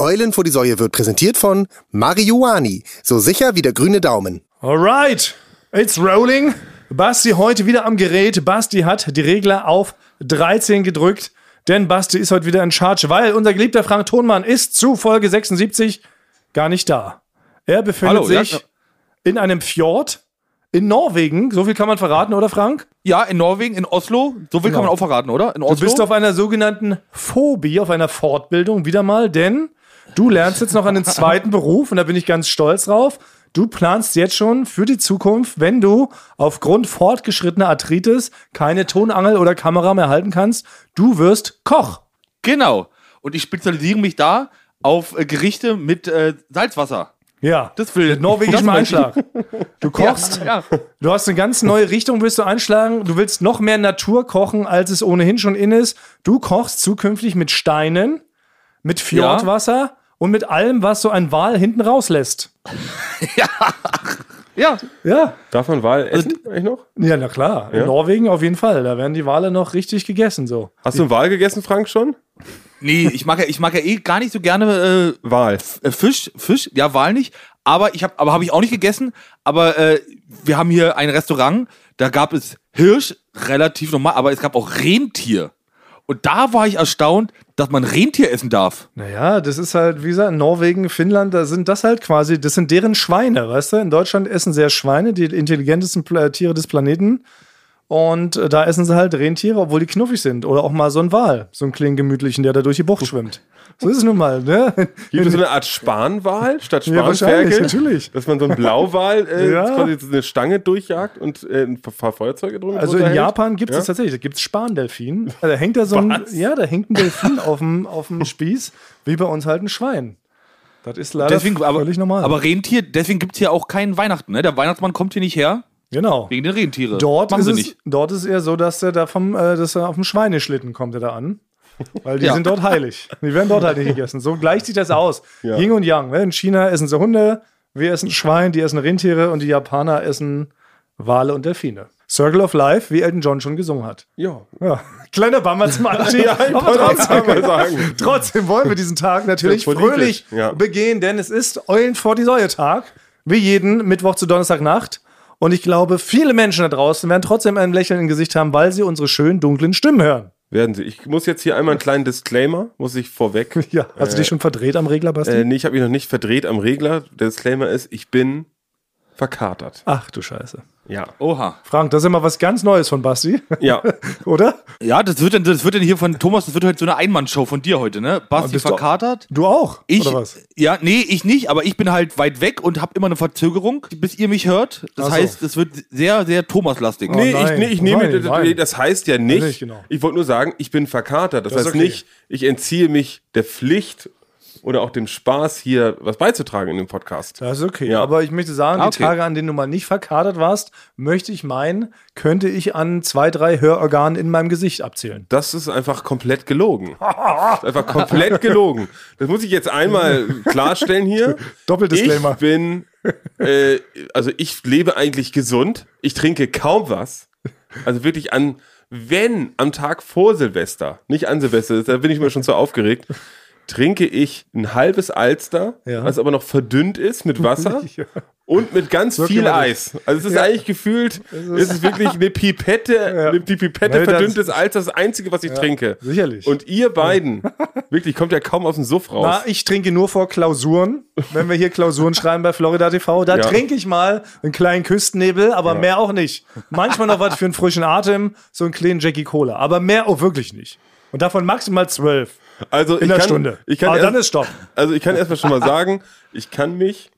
Eulen vor die Säue wird präsentiert von Marihuani. So sicher wie der grüne Daumen. Alright, it's rolling. Basti heute wieder am Gerät. Basti hat die Regler auf 13 gedrückt, denn Basti ist heute wieder in Charge, weil unser geliebter Frank Thonmann ist zu Folge 76 gar nicht da. Er befindet Hallo, sich ja. in einem Fjord in Norwegen. So viel kann man verraten, oder Frank? Ja, in Norwegen, in Oslo. So viel Genau. kann man auch verraten, oder? In Oslo. Du bist auf einer sogenannten Phobie, auf einer Fortbildung wieder mal, denn du lernst jetzt noch einen zweiten Beruf und da bin ich ganz stolz drauf. Du planst jetzt schon für die Zukunft, wenn du aufgrund fortgeschrittener Arthritis keine Tonangel oder Kamera mehr halten kannst, du wirst Koch. genau. Und ich spezialisiere mich da auf äh, Gerichte mit äh, Salzwasser. Ja, Das will mit norwegischem. Einschlag. Du kochst, Ja, du hast eine ganz neue Richtung, willst du einschlagen. Du willst noch mehr Natur kochen, als es ohnehin schon in ist. Du kochst zukünftig mit Steinen, mit Fjordwasser und mit allem, was so ein Wal hinten rauslässt. ja. Ja, Darf man Wal essen eigentlich noch? ja, na klar. In Ja? Norwegen auf jeden Fall. Da werden die Wale noch richtig gegessen, so. Hast du einen Wal gegessen, Frank, schon? Nee, ich mag ja, ich mag ja eh gar nicht so gerne Wal. äh, Fisch. Fisch, ja, Wal nicht. Aber ich habe, aber habe ich auch nicht gegessen. Aber äh, wir haben hier ein Restaurant, da gab es Hirsch, relativ normal, aber es gab auch Rentier. Und da war ich erstaunt, dass man Rentier essen darf. Naja, das ist halt, wie gesagt, in Norwegen, Finnland, da sind das halt quasi, das sind deren Schweine, weißt du? In Deutschland essen ja Schweine, die intelligentesten Tiere des Planeten. Und äh, da essen sie halt Rentiere, obwohl die knuffig sind. Oder auch mal so ein Wal, so einen kleinen gemütlichen, der da durch die Bucht schwimmt. So ist es nun mal, ne? Gibt es so eine Art Spanwal statt Ja, Spanferkel? natürlich. Dass man so einen Blauwal äh, Ja. quasi so eine Stange durchjagt und äh, ein paar Feuerzeuge drunter Also in? Japan gibt es Ja? das tatsächlich. Da gibt es Spandelfin. Da hängt da so ein, Was? ja, da hängt ein Delfin auf dem, auf dem Spieß, wie bei uns halt ein Schwein. Das ist leider Deswegen, aber, völlig normal. aber Rentier, deswegen gibt es hier auch keinen Weihnachten. Ne? Der Weihnachtsmann kommt hier nicht her, genau. wegen den Rentiere. Dort Machen ist, sie es, nicht. dort ist es eher so, dass er da vom, äh, dass er auf dem Schweineschlitten kommt er da an. Weil die Ja. sind dort heilig. Die werden dort halt nicht gegessen. So gleicht sich das aus. Ja. Yin und Yang. Ne? In China essen sie Hunde, wir essen Schwein, die essen Rentiere und die Japaner essen Wale und Delfine. Circle of Life, wie Elton John schon gesungen hat. Ja. Ja. Kleiner Bammer zum Anstieg. Ja, aber trotzdem, sagen. trotzdem wollen wir diesen Tag natürlich fröhlich ja. begehen, denn es ist Eulen vor die Säue Tag. Wie jeden Mittwoch zu Donnerstagnacht. Und ich glaube, viele Menschen da draußen werden trotzdem ein Lächeln im Gesicht haben, weil sie unsere schönen dunklen Stimmen hören. Werden sie. Ich muss jetzt hier einmal einen kleinen Disclaimer, muss ich vorweg. Ja, hast du dich schon verdreht am Regler, Basti? Äh, nee, ich habe mich noch nicht verdreht am Regler. Der Disclaimer ist, ich bin verkatert. Ach du Scheiße. Ja. Oha. Frank, das ist immer was ganz Neues von Basti, Ja. oder? Ja, das wird, dann, das wird dann hier von Thomas, das wird heute so eine Einmannshow von dir heute, ne? Basti verkatert. Du auch, Ich, oder was? ja, nee, ich nicht, aber ich bin halt weit weg und habe immer eine Verzögerung, bis ihr mich hört. Das so. heißt, es wird sehr, sehr Thomas-lastig. Nee, nein. ich, nee, ich nehme, Nein, das, nein. das heißt ja nicht, nicht, genau. ich wollte nur sagen, ich bin verkatert. Das, Das heißt okay. nicht, ich entziehe mich der Pflicht oder auch dem Spaß, hier was beizutragen in dem Podcast. Das ist okay. Ja. Aber ich möchte sagen, Ah, die okay. Tage, an denen du mal nicht verkadert warst, möchte ich meinen, könnte ich an zwei, drei Hörorganen in meinem Gesicht abzählen. Das ist einfach komplett gelogen. Das ist einfach komplett gelogen. Das muss ich jetzt einmal klarstellen hier. Doppeltdisclaimer. Ich bin, äh, also ich lebe eigentlich gesund. Ich trinke kaum was. Also wirklich an, wenn am Tag vor Silvester, nicht an Silvester, da bin ich mir schon zu aufgeregt, trinke ich ein halbes Alster, Ja. was aber noch verdünnt ist mit Wasser Ja. und mit ganz Wirklich viel Eis. Also es ist eigentlich gefühlt, es ist wirklich eine Pipette, die Pipette verdünntes Alster, das einzige, was ich trinke. sicherlich. Und ihr beiden, wirklich, kommt ja kaum aus dem Suff raus. Na, ich trinke nur vor Klausuren. Wenn wir hier Klausuren schreiben bei Florida TV, da Ja. trinke ich mal einen kleinen Küstennebel, aber mehr auch nicht. Manchmal noch was für einen frischen Atem, so einen kleinen Jackie Cola, aber mehr auch wirklich nicht. Und davon maximal zwölf also in ich der kann, Stunde. Ich kann aber erst, dann ist Stopp. also ich kann erstmal schon mal sagen, ich kann mich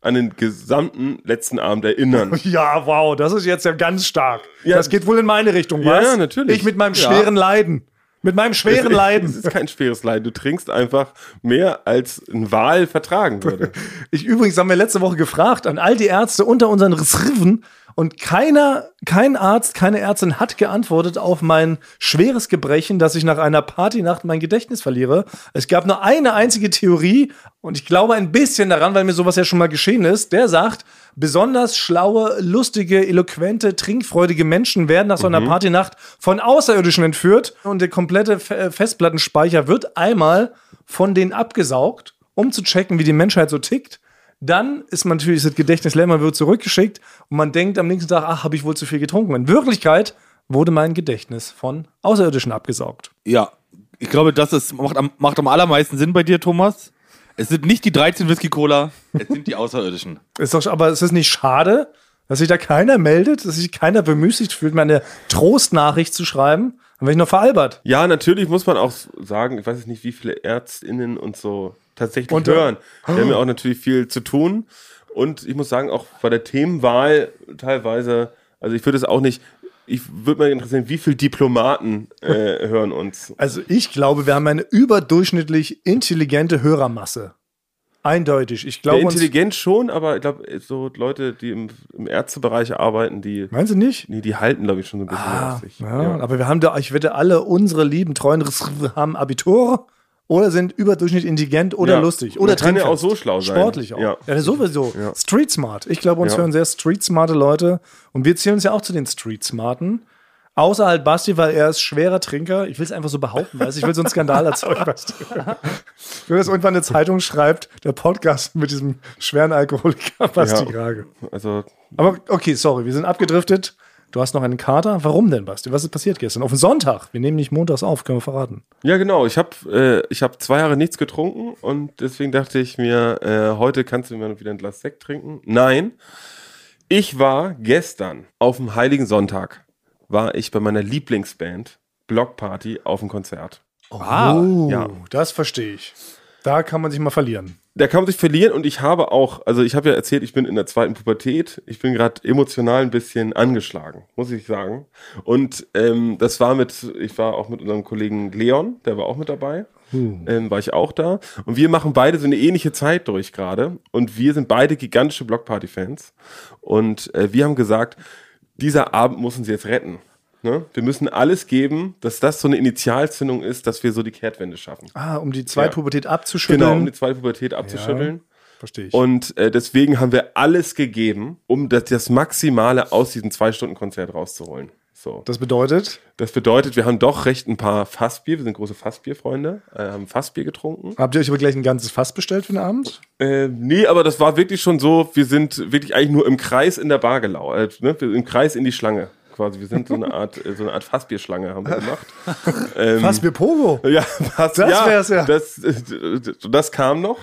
an den gesamten letzten Abend erinnern. Ja, wow, das ist jetzt ja ganz stark. Ja. das geht wohl in meine Richtung, Ja, was? ja, natürlich. Ich mit meinem Ja. schweren Leiden. Mit meinem schweren Es Leiden. ist kein schweres Leiden. Du trinkst einfach mehr, als ein Wal vertragen würde. Ich übrigens haben wir letzte Woche gefragt an all die Ärzte unter unseren Reserven und keiner, kein Arzt, keine Ärztin hat geantwortet auf mein schweres Gebrechen, dass ich nach einer Partynacht mein Gedächtnis verliere. Es gab nur eine einzige Theorie und ich glaube ein bisschen daran, weil mir sowas ja schon mal geschehen ist. Der sagt, besonders schlaue, lustige, eloquente, trinkfreudige Menschen werden nach so einer Partynacht von Außerirdischen entführt und der komplette Fe- Festplattenspeicher wird einmal von denen abgesaugt um zu checken, wie die Menschheit so tickt. Dann ist man natürlich das Gedächtnis leer, man wird zurückgeschickt und man denkt am nächsten Tag, ach, habe ich wohl zu viel getrunken. In Wirklichkeit wurde mein Gedächtnis von Außerirdischen abgesaugt. Ja, ich glaube, das ist, macht, am, macht am allermeisten Sinn bei dir, Thomas. Es sind nicht die 13 Whisky Cola, es sind die Außerirdischen. Ist doch, aber ist es nicht schade, dass sich da keiner meldet, dass sich keiner bemüßigt fühlt, mir eine Trostnachricht zu schreiben? Dann werde ich noch veralbert. Ja, natürlich muss man auch sagen, ich weiß nicht, wie viele ÄrztInnen und so tatsächlich Und, hören. Die haben ja auch natürlich viel zu tun. Und ich muss sagen, auch bei der Themenwahl teilweise, also ich würde es auch nicht, ich würde mal interessieren, wie viele Diplomaten äh, hören uns. Also ich glaube, wir haben eine überdurchschnittlich intelligente Hörermasse. Eindeutig. Ich Ja, glaube, intelligent schon, aber ich glaube, so Leute, die im, im Ärztebereich arbeiten, die, meinst du nicht? nee, die halten, glaube ich, schon so ein bisschen Ah, auf sich. ja, aber wir haben da, ich wette, alle unsere lieben treuen haben Abitur oder sind überdurchschnittlich intelligent oder Ja. lustig. Oder kann ja auch so schlau sein. Sportlich auch. Ja, Ja. sowieso. Ja. Street smart. Ich glaube, uns Ja. hören sehr street smarte Leute und wir zählen uns ja auch zu den street smarten. Außer halt Basti, weil er ist schwerer Trinker. Ich will es einfach so behaupten, weißt? Ich will so einen Skandal erzeugen, Basti. Will, dass irgendwann eine Zeitung schreibt, der Podcast mit diesem schweren Alkoholiker Basti Ja. Grage. Also, Aber okay, sorry, wir sind abgedriftet. Du hast noch einen Kater. Warum denn, Basti? Was ist passiert gestern? Auf den Sonntag. Wir nehmen nicht montags auf, können wir verraten. ja, genau. Ich habe äh, ich hab zwei Jahre nichts getrunken und deswegen dachte ich mir, äh, heute kannst du mir wieder ein Glas Sekt trinken. Nein, ich war gestern auf dem Heiligen Sonntag, war ich bei meiner Lieblingsband Block Party auf dem Konzert. Ah, oh, ja. das verstehe ich. Da kann man sich mal verlieren. Da kann man sich verlieren und ich habe auch, also ich habe ja erzählt, ich bin in der zweiten Pubertät. Ich bin gerade emotional ein bisschen angeschlagen, muss ich sagen. Und ähm, das war mit, ich war auch mit unserem Kollegen Leon, der war auch mit dabei. Ähm, war ich auch da. Und wir machen beide so eine ähnliche Zeit durch gerade. Und wir sind beide gigantische Blockparty-Fans. Und äh, wir haben gesagt, dieser Abend muss uns jetzt retten. Ne? Wir müssen alles geben, dass das so eine Initialzündung ist, dass wir so die Kehrtwende schaffen. Ah, um die Zweitpubertät abzuschütteln. Genau, um die zweite Pubertät abzuschütteln. Verstehe ich. Und äh, deswegen haben wir alles gegeben, um das, das Maximale aus diesem Zwei-Stunden-Konzert rauszuholen. So. das bedeutet, Das bedeutet, wir haben doch recht ein paar Fassbier, wir sind große Fassbierfreunde, äh, haben Fassbier getrunken. habt ihr euch aber gleich ein ganzes Fass bestellt für den Abend? Äh, nee, aber das war wirklich schon so, wir sind wirklich eigentlich nur im Kreis in der Bar gelaufen, äh, ne? Im Kreis in die Schlange quasi. Wir sind so eine Art, äh, so eine Art Fassbierschlange haben wir gemacht. ähm, Fassbier Pogo. Ja, was, Das ja, wär's ja. Das, äh, das kam noch,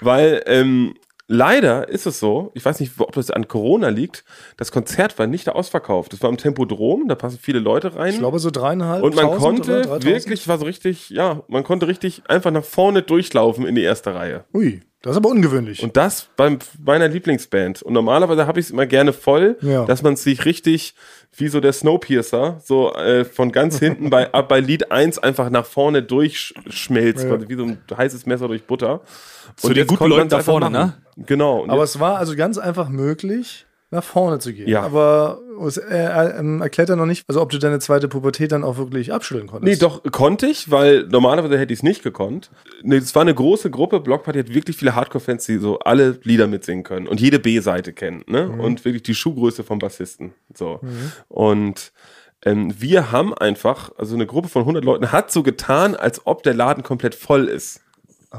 weil ähm, leider ist es so, ich weiß nicht, ob das an Corona liegt, das Konzert war nicht ausverkauft. Das war im Tempodrom, da passen viele Leute rein. Ich glaube so dreieinhalb. und man konnte oder 3000? wirklich, war so richtig, ja, man konnte richtig einfach nach vorne durchlaufen in die erste Reihe. Ui, das ist aber ungewöhnlich. Und das bei meiner Lieblingsband. Und normalerweise habe ich es immer gerne voll, Ja. dass man sich richtig, wie so der Snowpiercer, so äh, von ganz hinten bei, ab bei Lied 1 einfach nach vorne durchschmelzt, Ja. quasi wie so ein heißes Messer durch Butter. Zu den jetzt guten Leuten da vorne, machen. Genau. Und aber es war also ganz einfach möglich, nach vorne zu gehen. Ja. Aber es äh, äh, ähm, erklärt er noch nicht, also ob du deine zweite Pubertät dann auch wirklich abschütteln konntest. Nee, doch, konnte ich, weil normalerweise hätte ich es nicht gekonnt. Nee, es war eine große Gruppe. Blockparty hat wirklich viele Hardcore-Fans, die so alle Lieder mitsingen können und jede B-Seite kennen, ne? Und wirklich die Schuhgröße vom Bassisten. So. Und ähm, wir haben einfach, also eine Gruppe von 100 Leuten hat so getan, als ob der Laden komplett voll ist.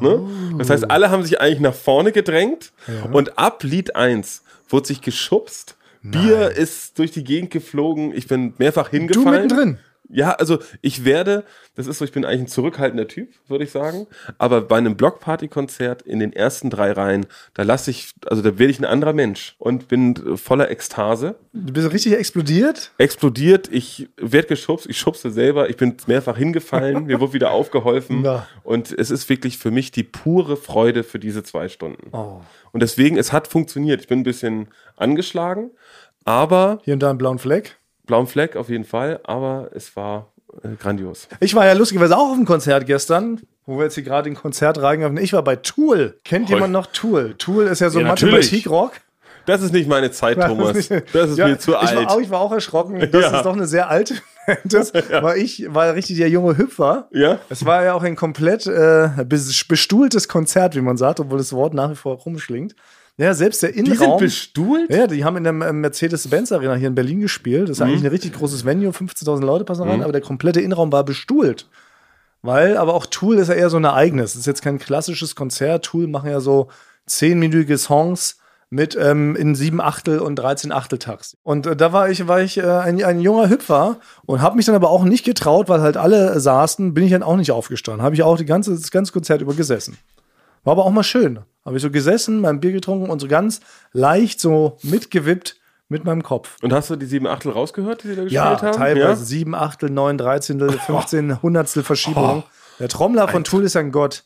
Ne? Das heißt, alle haben sich eigentlich nach vorne gedrängt und ab Lied 1 wurde sich geschubst. Bier ist durch die Gegend geflogen. Ich bin mehrfach du hingefallen. mittendrin. Ja, also ich werde, das ist so, ich bin eigentlich ein zurückhaltender Typ, würde ich sagen. Aber bei einem Blockparty-Konzert in den ersten drei Reihen, da lasse ich, also da werde ich ein anderer Mensch und bin äh, voller Ekstase. Du bist richtig explodiert. Explodiert, ich werde geschubst, ich schubse selber, ich bin mehrfach hingefallen, mir wurde wieder aufgeholfen. Na. Und es ist wirklich für mich die pure Freude für diese zwei Stunden. Oh. Und deswegen, es hat funktioniert. Ich bin ein bisschen angeschlagen, aber Hier und da einen blauen Fleck. Blauen Fleck auf jeden Fall, aber es war äh, grandios. Ich war ja lustigerweise auch auf dem Konzert gestern, wo wir jetzt hier gerade den Konzert reingreifen. Ich war bei Tool. Kennt Heu. jemand noch Tool? Tool ist ja so Ja. Mathematik-Rock. Das ist nicht meine Zeit, Thomas. Das Das ist Ja, mir zu ich alt. War auch, ich war auch erschrocken, dass Ja. es doch eine sehr alte ist, weil ich war richtig der junge Hüpfer. Ja? Es war ja auch ein komplett äh, bes- bestuhltes Konzert, wie man sagt, obwohl das Wort nach wie vor rumschlingt. Ja, selbst der Die sind Innenraum. bestuhlt? ja, die haben in der ähm, Mercedes-Benz Arena hier in Berlin gespielt. Das ist Mhm. eigentlich ein richtig großes Venue, 15.000 Leute passen rein, aber der komplette Innenraum war bestuhlt. Weil, aber auch Tool ist ja eher so ein Ereignis. Es ist jetzt kein klassisches Konzert. Tool machen ja so zehnminütige Songs mit ähm, in sieben Achtel und 13 Achteltakt. Und äh, da war ich, war ich äh, ein, ein junger Hüpfer und habe mich dann aber auch nicht getraut, weil halt alle saßen, bin ich dann auch nicht aufgestanden. Habe ich auch die ganze, das ganze Konzert über gesessen. War aber auch mal schön. Habe ich so gesessen, mein Bier getrunken und so ganz leicht so mitgewippt mit meinem Kopf. Und hast du die sieben Achtel rausgehört, die sie da gespielt Ja, haben? teilweise sieben Achtel, neun Dreizehntel, 15 Hundertstel Verschiebung. Der Trommler von Tool ist ein Gott.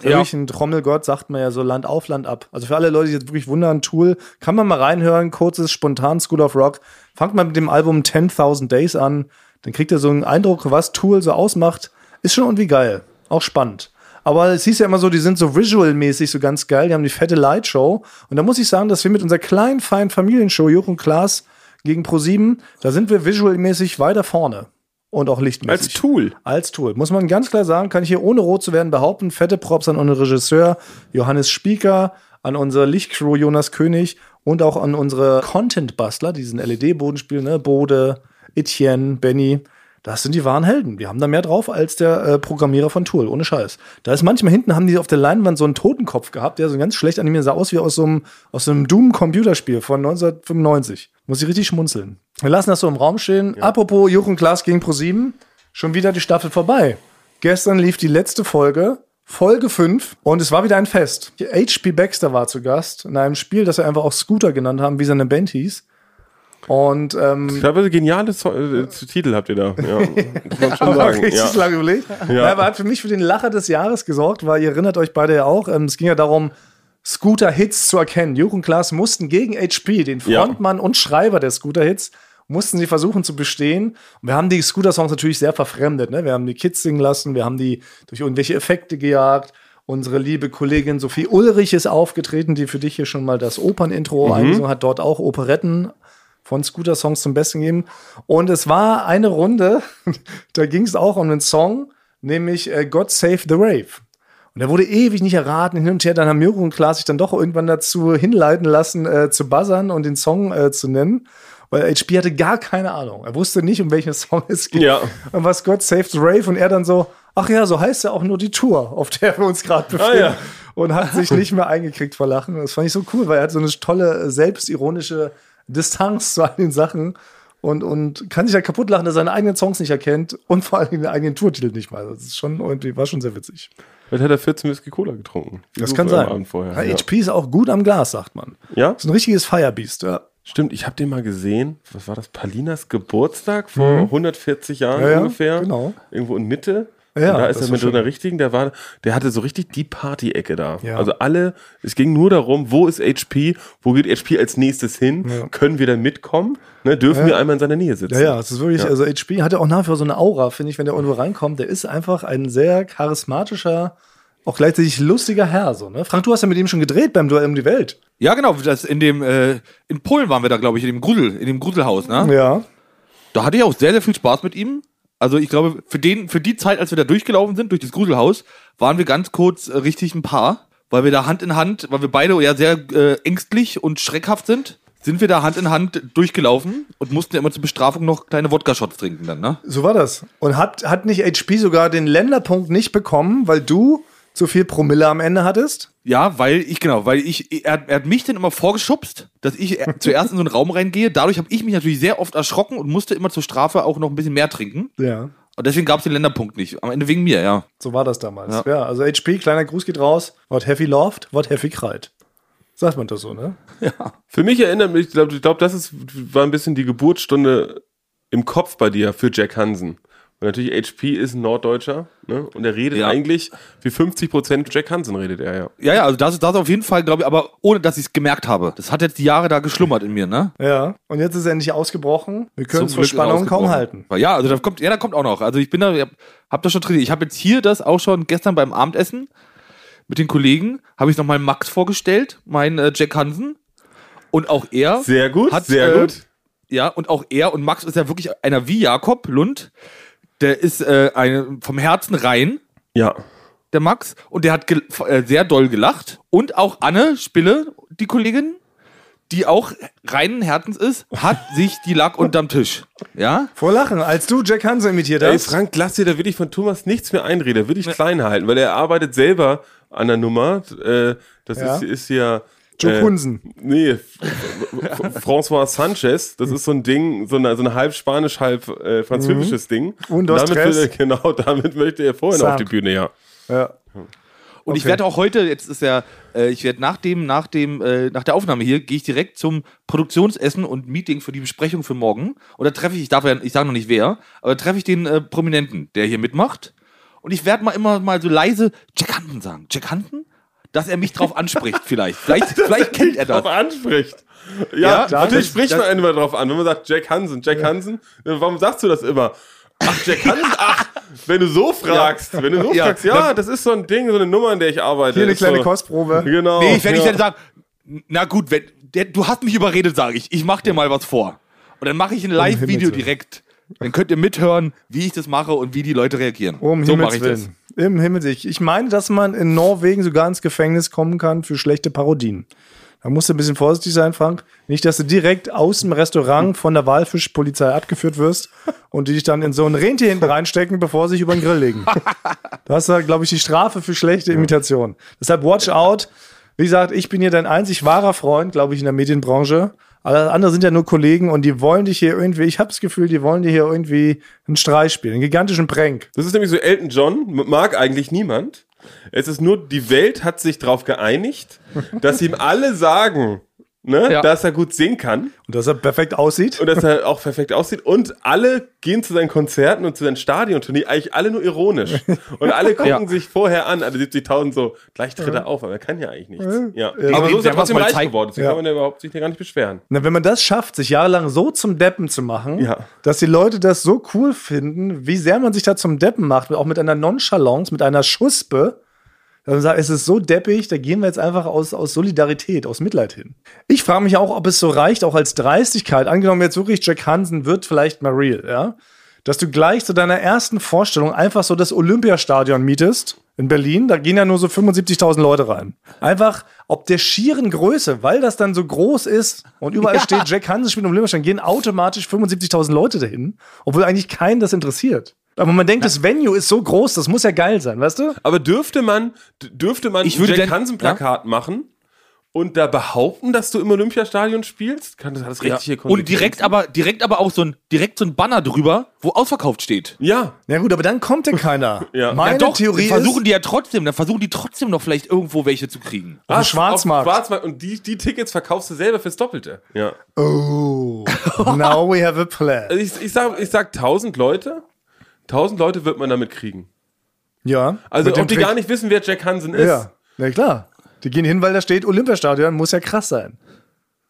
Für Ja. ein Trommelgott, sagt man ja so Land auf, Land ab. Also für alle Leute, die jetzt wirklich wundern, Tool, kann man mal reinhören, kurzes, spontan School of Rock. Fangt mal mit dem Album 10.000 Days an, dann kriegt ihr so einen Eindruck, was Tool so ausmacht. Ist schon irgendwie geil, auch spannend. Aber es hieß ja immer so, die sind so visual-mäßig so ganz geil, die haben die fette Lightshow. Und da muss ich sagen, dass wir mit unserer kleinen, feinen Familienshow, Jochen Klaas gegen Pro7, da sind wir visual-mäßig weiter vorne. Und auch lichtmäßig. Als Tool. Als Tool. Muss man ganz klar sagen, kann ich hier ohne rot zu werden behaupten, fette Props an unseren Regisseur Johannes Spieker, an unsere Lichtcrew Jonas König und auch an unsere Content-Bastler, die diesen LED-Bodenspiel, ne? Bode, Etienne, Benny. Das sind die wahren Helden. Die haben da mehr drauf als der äh, Programmierer von Tool, ohne Scheiß. Da ist manchmal hinten, haben die auf der Leinwand so einen Totenkopf gehabt, der so ganz schlecht animiert sah aus wie aus so einem, aus so einem Doom-Computerspiel von 1995. Muss ich richtig schmunzeln. Wir lassen das so im Raum stehen. Apropos Jochen Klaas gegen Pro7, schon wieder die Staffel vorbei. Gestern lief die letzte Folge, Folge 5, und es war wieder ein Fest. H.P. Baxter war zu Gast in einem Spiel, das wir einfach auch Scooter genannt haben, wie seine Band hieß. Und ähm, Ich glaube, geniale so äh, Titel habt ihr da. Ja, man schon sagen. richtig Ja. lange überlegt. Ja. aber hat für mich für den Lacher des Jahres gesorgt, weil ihr erinnert euch beide ja auch. Ähm, es ging ja darum, Scooter-Hits zu erkennen. Jürgen Klaas mussten gegen HP, den Ja. Frontmann und Schreiber der Scooter-Hits, mussten sie versuchen zu bestehen. Und wir haben die Scooter-Songs natürlich sehr verfremdet. Ne? Wir haben die Kids singen lassen, wir haben die durch irgendwelche Effekte gejagt. Unsere liebe Kollegin Sophie Ulrich ist aufgetreten, die für dich hier schon mal das Opernintro eingesungen hat, dort auch Operetten von Scooter-Songs zum Besten gegeben. Und es war eine Runde, da ging es auch um einen Song, nämlich äh, God Save the Rave. Und der wurde ewig nicht erraten, hin und her. Dann haben Jürgen und Klaas sich dann doch irgendwann dazu hinleiten lassen, äh, zu buzzern und den Song äh, zu nennen. Weil HP hatte gar keine Ahnung. Er wusste nicht, um welchen Song es geht. Ja. Und was God Save the Rave. Und er dann so, ach ja, so heißt ja auch nur die Tour, auf der wir uns gerade befinden. ja. Und hat sich nicht mehr eingekriegt vor Lachen. Das fand ich so cool, weil er hat so eine tolle, selbstironische Distanz zu all den Sachen. Und, und kann sich ja kaputt lachen, dass er seine eigenen Songs nicht erkennt und vor allem den eigenen Tourtitel nicht mal. Das ist schon irgendwie, war schon sehr witzig. Vielleicht hat er 14 Whisky Cola getrunken. Das kann sein. Ja, Ja. HP ist auch gut am Glas, sagt man. ja? Ist ein richtiges Firebeast, ja. Stimmt, ich habe den mal gesehen. Was war das? Palinas Geburtstag vor 140 Jahren Mhm. Ja, ja, ungefähr. genau. Irgendwo in Mitte. Ja, und da das ist er mit so einer richtigen, der war, der hatte so richtig die Party-Ecke da. Ja. Also alle, es ging nur darum, wo ist HP, wo geht HP als nächstes hin? Können wir da mitkommen? Ne, dürfen wir einmal in seiner Nähe sitzen? Ja, ja, es ist wirklich, also HP hat ja auch nach wie vor so eine Aura, finde ich, wenn der irgendwo reinkommt. Der ist einfach ein sehr charismatischer, auch gleichzeitig lustiger Herr, so, ne? Frank, du hast ja mit ihm schon gedreht beim Duell um die Welt. Ja, genau. Das in dem, äh, in Polen waren wir da, glaube ich, in dem Grusel, in dem Gruselhaus, ne? Ja. Da hatte ich auch sehr, sehr viel Spaß mit ihm. Also ich glaube, für den, für die Zeit, als wir da durchgelaufen sind, durch das Gruselhaus, waren wir ganz kurz äh, richtig ein Paar, weil wir da Hand in Hand, weil wir beide ja sehr äh, ängstlich und schreckhaft sind, sind wir da Hand in Hand durchgelaufen und mussten ja immer zur Bestrafung noch kleine Wodka-Shots trinken dann, ne? So war das. Und hat, hat nicht HP sogar den Länderpunkt nicht bekommen, weil du zu viel Promille am Ende hattest? Ja, weil ich, genau, weil ich, er, er hat mich dann immer vorgeschubst, dass ich äh, zuerst in so einen Raum reingehe. Dadurch habe ich mich natürlich sehr oft erschrocken und musste immer zur Strafe auch noch ein bisschen mehr trinken. Ja. Und deswegen gab es den Länderpunkt nicht. Am Ende wegen mir, ja. So war das damals. Ja, Ja. also HP, kleiner Gruß geht raus. What heavy loved, what heavy cried. Sagt man das so, ne? Für mich erinnert mich, ich glaube, ich glaub, das ist, war ein bisschen die Geburtsstunde im Kopf bei dir für Jack Hansen. Und natürlich HP ist ein Norddeutscher, ne? Und er redet Ja. eigentlich, wie 50 Prozent Jack Hansen redet er, ja. Ja, ja, also das ist das auf jeden Fall, glaube ich, aber ohne dass ich es gemerkt habe. Das hat jetzt die Jahre da geschlummert in mir, ne? Ja. Und jetzt ist er endlich ausgebrochen. Wir können es Glück Spannung kaum halten. Ja, also da kommt, ja, da kommt auch noch. Also ich bin da, hab, hab das schon trainiert. Ich habe jetzt hier das auch schon gestern beim Abendessen mit den Kollegen, habe ich nochmal Max vorgestellt, mein äh, Jack Hansen. Und auch er. Sehr gut, Hat, sehr äh, gut. Ja, und auch er und Max ist ja wirklich einer wie Jakob Lund. Der ist äh, eine, vom Herzen rein, Ja. der Max. Und der hat äh, sehr doll gelacht. Und auch Anne Spille, die Kollegin, die auch reinen Herzens ist, hat sich die Lack unterm Tisch. Ja? Vor Lachen, als du Jack Hansen imitiert Ey, hast. Frank, lass dir, da will ich von Thomas nichts mehr einreden. Da will ich klein halten, weil er arbeitet selber an der Nummer. Äh, das Ja. ist, ist ja. Joe äh. Nee, François Sanchez, das ist so ein Ding, so eine, so eine halb spanisch, halb äh, französisches Ding. Un, dos, damit will er, genau, damit möchte er vorhin auf Sank. die Bühne, ja. Ja. Und ich Okay. werde auch heute, jetzt ist ja, äh, ich werde nach dem, nach dem, äh, nach der Aufnahme hier, gehe ich direkt zum Produktionsessen und Meeting für die Besprechung für morgen. Und da treffe ich, ich darf ja, ich sage noch nicht wer, aber treffe ich den äh, Prominenten, der hier mitmacht. Und ich werde mal immer mal so leise Jack Hunton sagen. Jack Hunton? Dass er mich drauf anspricht, vielleicht. Vielleicht, vielleicht kennt er das. Drauf anspricht. Ja, Ja, ja das- natürlich spricht das- man immer drauf an. Wenn man sagt Jack Hansen, Jack Hansen, äh, warum sagst du das immer? Ach, Jack Hansen, ach, wenn du so fragst, wenn du so Ja. fragst, ja, das ist so ein Ding, so eine Nummer, an der ich arbeite. Hier eine Ist kleine so, Kostprobe. Genau. Nee, ich werde ja. nicht dann sagen, na gut, wenn, der, du hast mich überredet, sage ich. Ich mache dir mal was vor. Und dann mache ich ein Live-Video Willen. direkt. Dann könnt ihr mithören, wie ich das mache und wie die Leute reagieren. Um so mache ich das. Im Himmel ich. Ich meine, dass man in Norwegen sogar ins Gefängnis kommen kann für schlechte Parodien. Da musst du ein bisschen vorsichtig sein, Frank. Nicht, dass du direkt aus dem Restaurant von der Walfischpolizei abgeführt wirst und die dich dann in so ein Rentier hinten reinstecken, bevor sie sich über den Grill legen. Das ist, glaube ich, die Strafe für schlechte Imitation. Deshalb watch out. Wie gesagt, ich bin hier dein einzig wahrer Freund, glaube ich, in der Medienbranche. Alle andere sind ja nur Kollegen und die wollen dich hier irgendwie, ich habe das Gefühl, die wollen dir hier irgendwie einen Streich spielen, einen gigantischen Prank. Das ist nämlich so Elton John, mag eigentlich niemand. Es ist nur, die Welt hat sich darauf geeinigt, dass ihm alle sagen, ne, Ja. dass er gut singen kann Und dass er perfekt aussieht. und dass er auch perfekt aussieht. Und alle gehen zu seinen Konzerten und zu seinen Stadiontourneen, eigentlich alle nur ironisch. Und alle gucken Ja. sich vorher an, alle 70.000 so, gleich tritt er auf, aber er kann ja eigentlich nichts. Ja. Aber so ist er trotzdem mal reich zeigen. geworden, deswegen Ja. kann man ja überhaupt sich ja gar nicht beschweren. Na, wenn man das schafft, sich jahrelang so zum Deppen zu machen, Ja. dass die Leute das so cool finden, wie sehr man sich da zum Deppen macht, auch mit einer Nonchalance, mit einer Schuspe, dass man sagt, es ist so deppig, da gehen wir jetzt einfach aus, aus Solidarität, aus Mitleid hin. Ich frage mich auch, ob es so reicht, auch als Dreistigkeit, angenommen jetzt wirklich Jack Hansen wird vielleicht mal real, ja, dass du gleich zu deiner ersten Vorstellung einfach so das Olympiastadion mietest in Berlin, da gehen ja nur so 75.000 Leute rein. Einfach, ob der schieren Größe, weil das dann so groß ist und überall steht, Jack Hansen spielt im Olympiastadion, gehen automatisch 75.000 Leute dahin, obwohl eigentlich keinen das interessiert. Aber man denkt, das Venue ist so groß, das muss ja geil sein, weißt du? Aber dürfte man, dürfte man Ich würde Jack denn- Hansen-Plakat machen und da behaupten, dass du im Olympiastadion spielst? Kann das, das Ja. rechtliche Und direkt aber, direkt aber auch so ein, direkt so ein Banner drüber, wo ausverkauft steht. Ja, Ja gut, aber dann kommt ja keiner. Ja. Meine ja, doch, Theorie dann versuchen ist, die ja trotzdem, dann versuchen die trotzdem noch vielleicht irgendwo welche zu kriegen. Auf dem Schwarzmarkt. Auf Schwarzmarkt. Und die, die Tickets verkaufst du selber fürs Doppelte. Ja. oh, now we have a plan. Also ich, ich sag, ich sag 1000 Leute. 1000 Leute wird man damit kriegen. Ja. Also, ob die Trick- gar nicht wissen, wer Jack Hansen ist. Ja, na klar. Die gehen hin, weil da steht Olympiastadion, muss ja krass sein.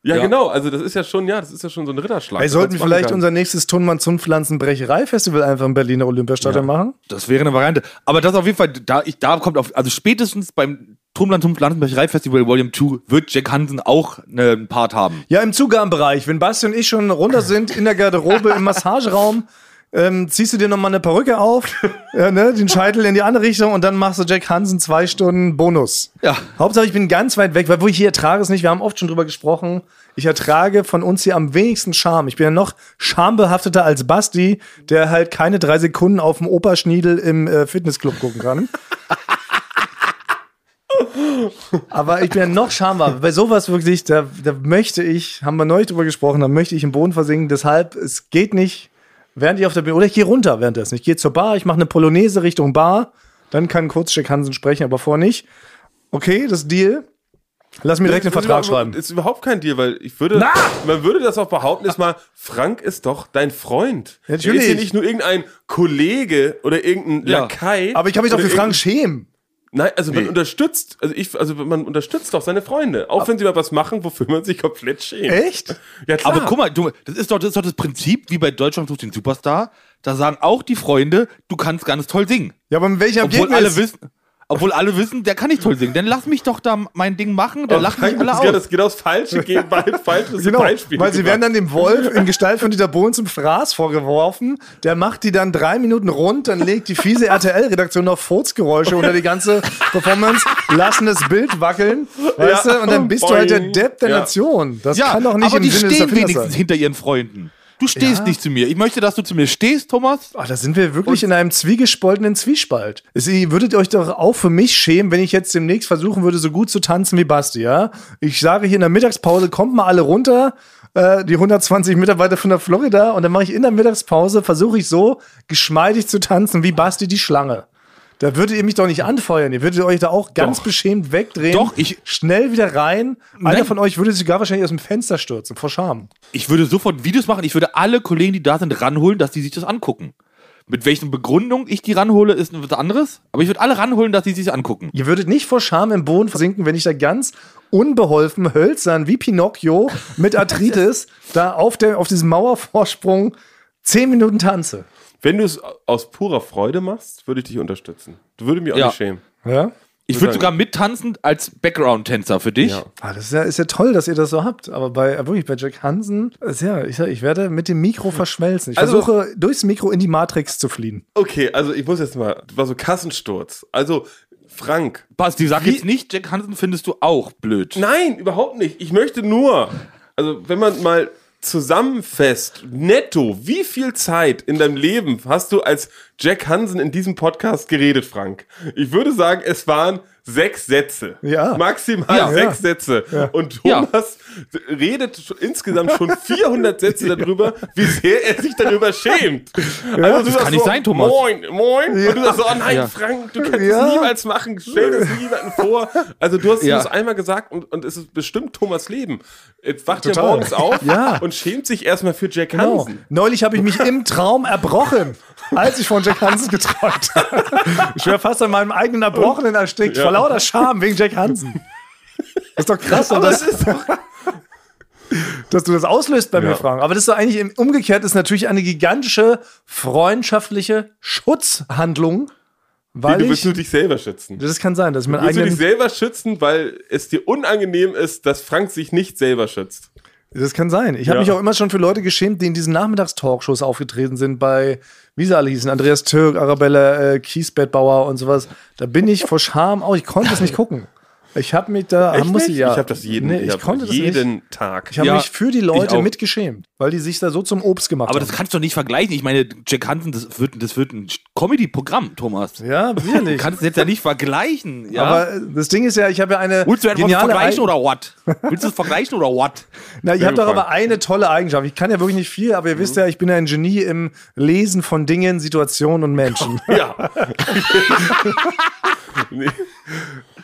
Ja, Ja. genau. Also, das ist ja schon, ja, das ist ja schon so ein Ritterschlag. Sollten wir machen vielleicht kann. unser nächstes Tonmann Zunpflanzen Brecherei Festival einfach im Berliner Olympiastadion machen? Das wäre eine Variante. Aber das auf jeden Fall, da, ich, da kommt auf, also spätestens beim Turmland zum Landesbecherei Festival Volume 2 wird Jack Hansen auch ne, einen Part haben. Ja, im Zugabenbereich. Wenn Basti und ich schon runter sind in der Garderobe im Massageraum, ähm, ziehst du dir nochmal eine Perücke auf, ja, ne, den Scheitel in die andere Richtung und dann machst du Jack Hansen zwei Stunden Bonus. Ja. Hauptsache, ich bin ganz weit weg, weil wo ich hier ertrage es nicht. Wir haben oft schon drüber gesprochen. Ich ertrage von uns hier am wenigsten Scham. Ich bin ja noch schambehafteter als Basti, der halt keine drei Sekunden auf dem Operschniedel im äh, Fitnessclub gucken kann. Aber ich bin ja noch schambar. Bei sowas wirklich, da, da möchte ich, haben wir neulich drüber gesprochen, da möchte ich im Boden versinken. Deshalb, es geht nicht, während ich auf der Bühne, oder ich gehe runter währenddessen. Ich gehe zur Bar, ich mache eine Polonaise Richtung Bar, dann kann kurz Jack Hansen sprechen, aber vorher nicht. Okay, das Deal. Lass mir direkt einen Vertrag schreiben. Ist überhaupt kein Deal, weil ich würde, Na! man würde das auch behaupten, ist mal, Frank ist doch dein Freund. Natürlich. Er ist hier nicht nur irgendein Kollege oder irgendein Ja. Lakai. Aber ich kann mich doch für Frank schämen. Nein, also man unterstützt, also ich, also man unterstützt doch seine Freunde. Auch wenn sie mal was machen, wofür man sich komplett schämt. Echt? Ja, klar. Aber guck mal, du, das, ist doch, das ist doch das Prinzip, wie bei Deutschland sucht den Superstar. Da sagen auch die Freunde, du kannst ganz toll singen. Ja, aber mit welchem Obwohl Ergebnis? alle wissen. Obwohl alle wissen, der kann nicht toll singen. Dann lass mich doch da mein Ding machen, dann lachen mich alle das, geht- aus. das geht aufs Falsche, geht bald falsches Genau, Beispiel. weil sie werden dann dem Wolf in Gestalt von Dieter Bohlen zum Fraß vorgeworfen. Der macht die dann drei Minuten rund, dann legt die fiese RTL-Redaktion noch Furzgeräusche unter die ganze Performance, lassen das Bild wackeln, weißt Ja. du, und dann bist du halt der Boing. Depp der Ja. Nation. Das ja, kann doch nicht aber im die Sinne stehen wenigstens sein. hinter ihren Freunden. Du stehst Ja. nicht zu mir. Ich möchte, dass du zu mir stehst, Thomas. Ach, da sind wir wirklich in einem zwiegespaltenen Zwiespalt. Es- Ihr würdet euch doch auch für mich schämen, wenn ich jetzt demnächst versuchen würde, so gut zu tanzen wie Basti, ja? Ich sage hier in der Mittagspause, kommt mal alle runter, äh, die 120 Mitarbeiter von der Florida, und dann mache ich in der Mittagspause, versuche ich so geschmeidig zu tanzen wie Basti die Schlange. Da würdet ihr mich doch nicht anfeuern. Ihr würdet euch da auch ganz Doch. beschämt wegdrehen. Doch, ich- Schnell wieder rein. Einer Nein. von euch würde sich gar wahrscheinlich aus dem Fenster stürzen, vor Scham. Ich würde sofort Videos machen. Ich würde alle Kollegen, die da sind, ranholen, dass die sich das angucken. Mit welchen Begründung ich die ranhole, ist was anderes. Aber ich würde alle ranholen, dass die sich angucken. Ihr würdet nicht vor Scham im Boden versinken, wenn ich da ganz unbeholfen, hölzern, wie Pinocchio mit Arthritis da auf, der, auf diesem Mauervorsprung zehn Minuten tanze. Wenn du es aus purer Freude machst, würde ich dich unterstützen. Du würdest mich auch Ja. nicht schämen. Ja? Ich würde sogar mittanzen als Background-Tänzer für dich. Ja. Ah, das ist ja, ist ja toll, dass ihr das so habt. Aber bei, äh, wirklich, bei Jack Hansen, ist ja, ich, sag, ich werde mit dem Mikro verschmelzen. Ich Also- versuche, durchs Mikro in die Matrix zu fliehen. Okay, also ich muss jetzt mal, das war so Kassensturz. Also, Frank. Basti, sag Wie- jetzt nicht, Jack Hansen findest du auch blöd. Nein, überhaupt nicht. Ich möchte nur, also wenn man mal zusammenfasst, netto, wie viel Zeit in deinem Leben hast du als Jack Hansen in diesem Podcast geredet, Frank? Ich würde sagen, es waren sechs Sätze. Ja. Maximal Ja. sechs Sätze. Und Ja. Thomas redet insgesamt schon 400 Sätze darüber, wie sehr er sich darüber schämt. Also, du sagst kann nicht sein, Thomas. Moin, moin. Und du sagst so, oh nein, Ja. Frank, du kannst Ja. es niemals machen. Stell das niemandem vor. Also du hast Ja. es einmal gesagt und, und es ist bestimmt Thomas Leben. Jetzt wacht er morgens auf Ja. und schämt sich erstmal für Jack Genau. Hansen. Neulich habe ich mich im Traum erbrochen, als ich von Jack Hansen geträumt habe. Ich wäre fast an meinem eigenen Erbrochenen erstickt, Ja. Lauter Scham wegen Jack Hansen. Das ist doch krass, Aber dass, es ist doch, dass du das auslöst bei mir, Ja. Frank. Aber das ist doch eigentlich im umgekehrt ist natürlich eine gigantische freundschaftliche Schutzhandlung, weil du ich willst nur dich selber schützen. das kann sein, dass ich meinen Willst du dich eigenen selber schützen, weil es dir unangenehm ist, dass Frank sich nicht selber schützt? Das kann sein. Ich habe Ja. mich auch immer schon für Leute geschämt, die in diesen Nachmittagstalkshows aufgetreten sind, bei, wie sie alle hießen, Andreas Türk, Arabella äh, Kiesbettbauer und sowas. Da bin ich vor Scham auch, ich konnte es nicht gucken. Ich habe mich da, Echt muss nicht? ich ja. Ich habe das jeden, Nee, ich hab konnte das jeden nicht. Tag. Ich habe Ja, mich für die ich Leute auch. mitgeschämt, weil die sich da so zum Obst gemacht Aber haben. das kannst du doch nicht vergleichen. Ich meine, Jack Hansen, das wird, das wird ein Comedy-Programm, Thomas. ja, Du sicherlich. kannst es jetzt ja nicht vergleichen. Ja? Aber äh, das Ding ist ja, ich habe ja eine Willst du etwas geniale vergleichen oder what? Willst du es vergleichen oder what? Na, ich habe doch aber eine tolle Eigenschaft. Ich kann ja wirklich nicht viel, aber ihr wisst ja, ich bin ja ein Genie im Lesen von Dingen, Situationen und Menschen. Ja. nee.